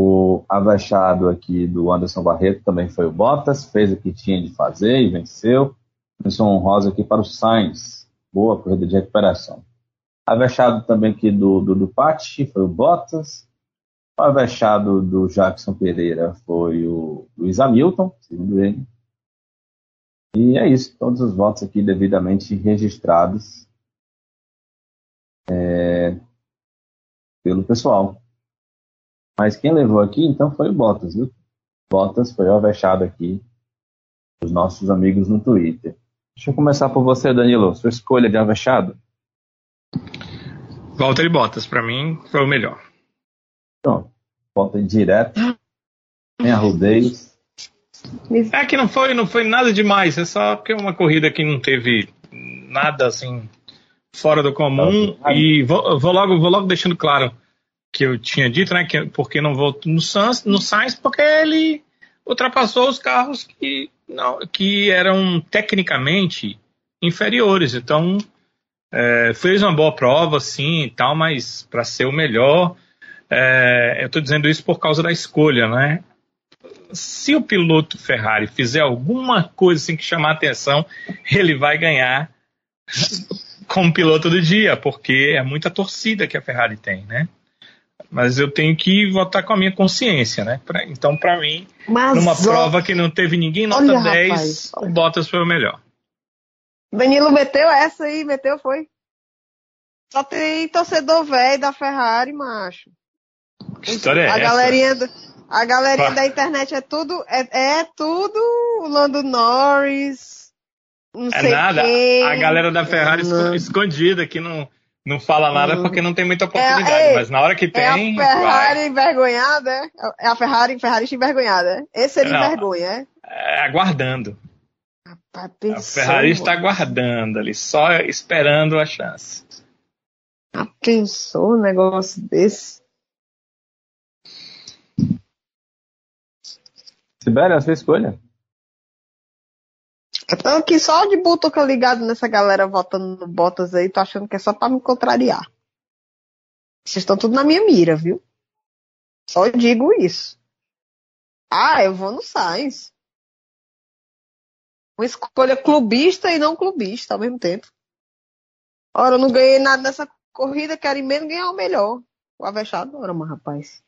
O avexado aqui do Anderson Barreto também foi o Bottas, fez o que tinha de fazer e venceu. Menção honrosa aqui para o Sainz, boa corrida de recuperação. Avexado também aqui do, do, do foi o Bottas. O do Jackson Pereira foi o Luiz Hamilton, segundo ele. E é isso, todos os votos aqui devidamente registrados é, pelo pessoal. Mas quem levou aqui então foi o Bottas, viu? Bottas foi o avexado aqui dos nossos amigos no Twitter. Deixa eu começar por você, Danilo. Sua escolha de avexado? Valtteri Bottas, para mim, foi o melhor. Pronto. Volta direto. Sem arrudeios. É que não foi, não foi nada demais. É só porque é uma corrida que não teve nada assim fora do comum. E vou, vou logo, vou logo deixando claro que eu tinha dito, né? Que, porque não vou no Sainz, no Sainz porque ele ultrapassou os carros que, não, que eram tecnicamente inferiores. Então é, fez uma boa prova, sim, e tal, mas para ser o melhor, é, eu estou dizendo isso por causa da escolha, né? Se o piloto Ferrari fizer alguma coisa assim que chamar atenção, ele vai ganhar como piloto do dia, porque é muita torcida que a Ferrari tem, né? Mas eu tenho que votar com a minha consciência, né? Pra, então, para mim, Mas, numa ó, prova que não teve ninguém nota olha, 10, rapaz, o Bottas foi o melhor. Danilo meteu essa aí, meteu, foi. Só tem torcedor velho da Ferrari, macho. Que história é a essa? Galerinha do, a galerinha da internet é tudo, é, é tudo Lando Norris, não é sei nada. Quem. A galera da Ferrari não. escondida que não, não fala nada hum. porque não tem muita oportunidade. É, mas na hora que tem. É a Ferrari vai. envergonhada, é? É a Ferrari, Ferrari envergonhada. É? Esse ele envergonha, é? É, aguardando. Rapaz, pensou, a Ferrari está aguardando ali, só esperando a chance. Ah, pensou um negócio desse? Sibéria, a sua escolha. Eu tô aqui só de butuca ligado nessa galera votando no Bottas aí, tô achando que é só pra me contrariar. Vocês estão tudo na minha mira, viu? Só digo isso. Ah, eu vou no Sainz uma escolha clubista e não clubista ao mesmo tempo. Ora, eu não ganhei nada nessa corrida, quero menos ganhar o melhor. O avexado, ora, mas rapaz.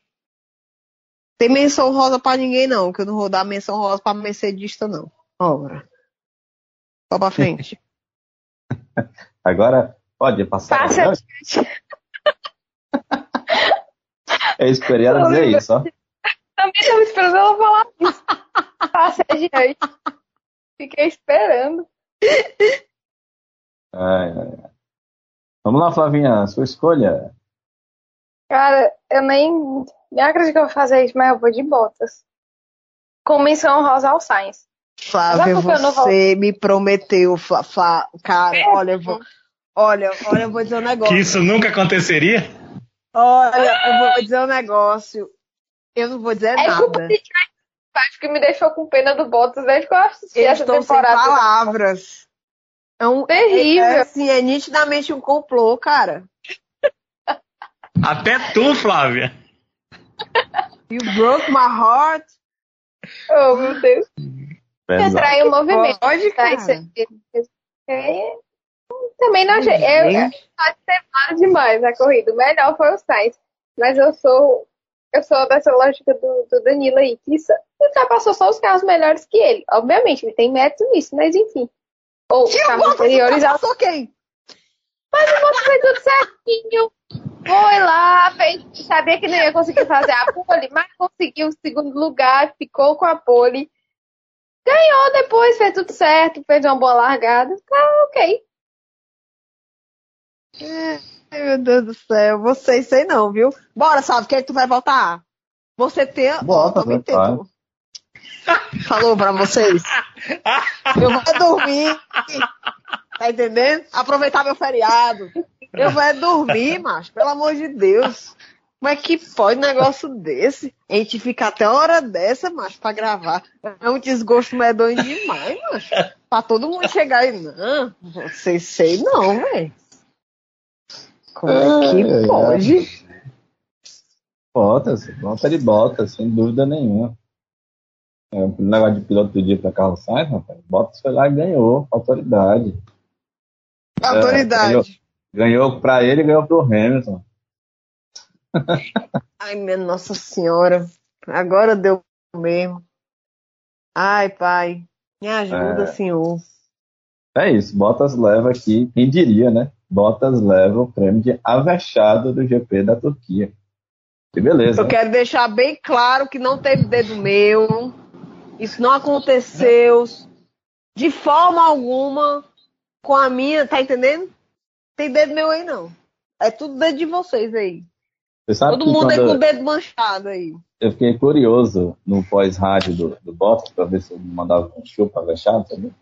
Tem menção rosa pra ninguém, não, que eu não vou dar menção rosa pra mercedista, não. Ora. Só pra frente. Agora, pode passar. Passa. eu esperei ela dizer isso, ó. Também estava esperando ela falar isso. Passa adiante. Fiquei esperando. Ai, ai. Vamos lá, Flavinha, sua escolha. Cara, eu nem, nem acredito que eu vou fazer isso, mas eu vou de botas. Com menção rosa Sainz. Flávia, você me prometeu, Flá, Flá, cara, é. olha, eu vou, olha, olha, eu vou dizer um negócio. Que isso nunca aconteceria? Olha, eu vou dizer um negócio. Eu não vou dizer é nada acho que me deixou com pena do Bottas desde que eu assisti essa temporada. Sem palavras. É um terrível. É, assim, é nitidamente um complô, cara. Até tu, Flávia. You broke my heart. Oh, meu Deus. Retrair o movimento. Pode, tá? cara. É, também não achei. Eu, pode ser mal demais a corrida. O melhor foi o Sainz. Mas eu sou eu sou dessa lógica do, do Danilo aí, que isso, ultrapassou só os carros melhores que ele. Obviamente, ele tem mérito nisso, mas enfim. Ou os carros anteriores. Ultrapassou quem? Mas o Bottas fez tudo certinho. Foi lá, fez, sabia que não ia conseguir fazer a pole, mas conseguiu o segundo lugar, ficou com a pole. Ganhou depois, fez tudo certo, fez uma boa largada. Tá ok. Ai, meu Deus do céu. Você sei não, viu? Bora, sabe? Que tu vai voltar? Você tem. Bota, oh, Falou pra vocês. Eu vou dormir. Tá entendendo? Aproveitar meu feriado. Eu vou dormir, macho. Pelo amor de Deus. Como é que pode um negócio desse? A gente fica até a hora dessa, mas pra gravar. É um desgosto medonho demais, macho. Pra todo mundo chegar e. Não, vocês sei não, velho. Como é que É, pode? Bottas, nota de Bottas, sem dúvida nenhuma. É, o negócio de piloto do dia para Carlos Sainz, rapaz. Bottas foi lá e ganhou, autoridade. Autoridade. Ganhou para ele e ganhou pro Hamilton. Ai, minha Nossa Senhora. Agora deu mesmo. Ai, pai. Me ajuda, É. senhor. É isso, Bottas leva aqui, quem diria, né? Bottas leva o prêmio de avexado do GP da Turquia. Que beleza. Eu né? quero deixar bem claro que não teve dedo meu. Isso não aconteceu de forma alguma com a minha, tá entendendo? Tem dedo meu aí não. É tudo dedo de vocês aí. Você sabe Todo que mundo aí quando com o dedo manchado aí. eu fiquei curioso no pós-rádio do, do Bottas para ver se ele mandava um chupa avexado, sabe?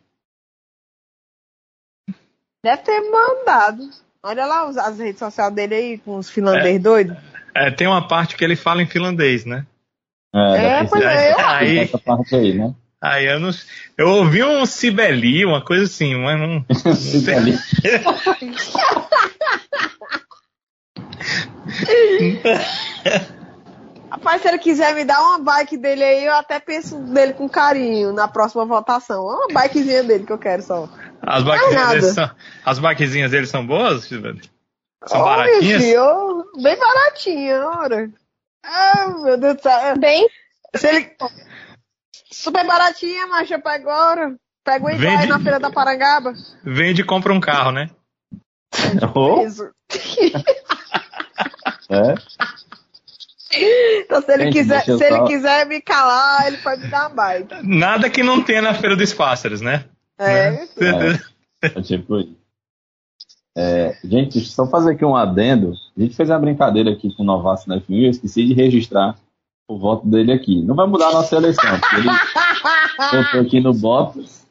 Deve ter mandado. Olha lá os- as redes sociais dele aí com os finlandês doidos. É, tem uma parte que ele fala em finlandês, né? É, deve pois é, eu Aí, essa parte aí, né? aí eu não. Eu ouvi um Sibeli, uma coisa assim, mas não. Ali. Rapaz, se ele quiser me dar uma bike dele aí, eu até penso dele com carinho na próxima votação. É Uma bikezinha dele que eu quero só. As nada. baquezinhas, deles são, as baquezinhas deles são boas? São Olha, baratinhas? filho, bem baratinha, ora. Ah, meu Deus do céu. Bem, Se ele... Super baratinha, mas eu pego agora. Pego igual Vende- aí na feira da Parangaba. Vende e compra um carro, né? Oh, Isso. é. Então, se ele, Gente, quiser, se ele só- quiser me calar, ele pode me dar uma bike. Nada que não tenha na Feira dos Pássaros, né? É, É tipo isso. É, gente, só fazer aqui um adendo. A gente fez uma brincadeira aqui com o Novato na F1 e eu esqueci de registrar o voto dele aqui. Não vai mudar a nossa eleição, ele votou aqui no Bottas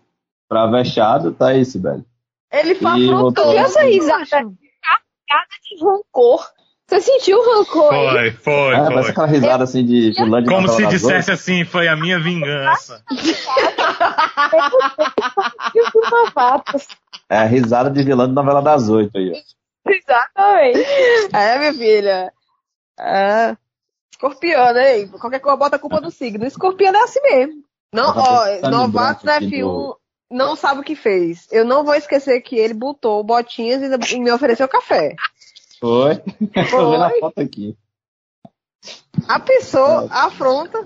para vexado, tá aí, Sibeli. Ele E afrontoso. botou- essa risada de rancor. Você sentiu o rancor Foi, foi, parece foi. aquela risada assim de vilã de Como se dissesse assim, foi a minha vingança. É a risada de vilã de novela das oito aí, ó. Exatamente. É, minha filha. É. Escorpião, né? Qualquer coisa bota a culpa do signo. Escorpião é assim mesmo. Não, ó, novato na branco aqui F1 do- não sabe o que fez. Eu não vou esquecer que ele botou botinhas e me ofereceu café. Foi. Tô vendo a Foi. foto aqui. A pessoa afronta.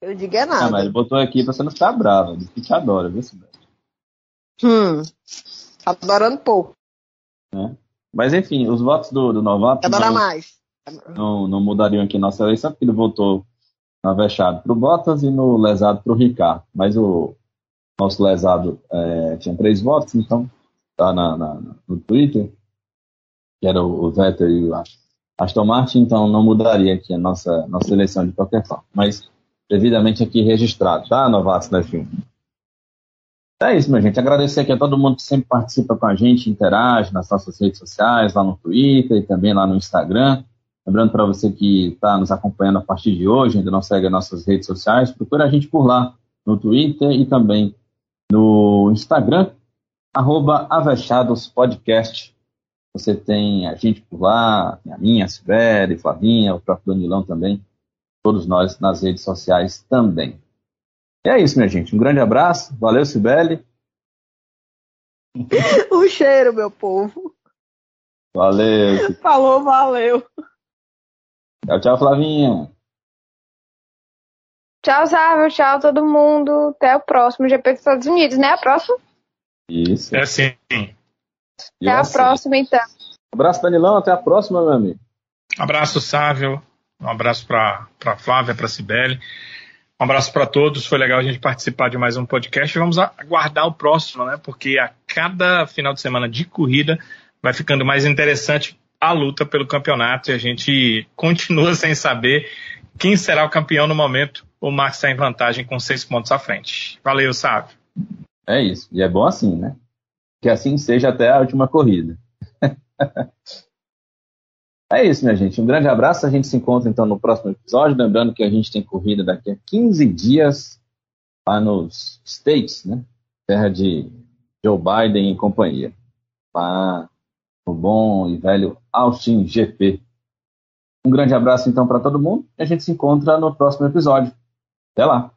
Eu digo é Ah, nada. mas ele botou aqui pra você não ficar brava. Ele que te adora, viu, Sibeli? Hum. Adorando pouco. Mas enfim, os votos do, do novato Adora não, mais. não, não mudariam aqui nossa eleição, porque ele votou na vexado pro Bottas e no lesado pro Ricardo. Mas o nosso lesado é, tinha três votos, então tá na, na- no Twitter, que era o, Vettel e o Aston Martin, então não mudaria aqui a nossa, nossa eleição de qualquer forma. Mas devidamente aqui registrado, tá, novatos da F1? É isso, minha gente. Agradecer aqui a todo mundo que sempre participa com a gente, interage nas nossas redes sociais, lá no Twitter e também lá no Instagram. Lembrando para você que está nos acompanhando a partir de hoje, ainda não segue as nossas redes sociais, procura a gente por lá, no Twitter e também no Instagram, arroba Avechados Podcast. Você tem a gente por lá, tem a minha, a Sibeli, Flavinha, o próprio Danilão também, todos nós nas redes sociais também. E é isso, minha gente. Um grande abraço. Valeu, Sibeli. O cheiro, meu povo. Valeu. Falou, valeu. Tchau, tchau, Flavinha. Tchau, Sávio. Tchau, todo mundo. Até o próximo GP dos Estados Unidos, né? A próxima? Isso. É assim. Até a assim. próxima, então. Abraço, Danilão. Até a próxima, meu amigo. Abraço, Sávio. Um abraço para a Flávia, para a Cibele. Um abraço para todos. Foi legal a gente participar de mais um podcast. Vamos aguardar o próximo, né? Porque a cada final de semana de corrida vai ficando mais interessante a luta pelo campeonato e a gente continua sem saber quem será o campeão no momento. O Max está em vantagem com seis pontos à frente. Valeu, Sávio. É isso. E é bom assim, né? Que assim seja até a última corrida. É isso, minha gente. Um grande abraço. A gente se encontra então no próximo episódio. Lembrando que a gente tem corrida daqui a 15 dias lá nos States, né? Terra de Joe Biden e companhia. Lá no bom e velho Austin GP. Um grande abraço então para todo mundo e a gente se encontra no próximo episódio. Até lá!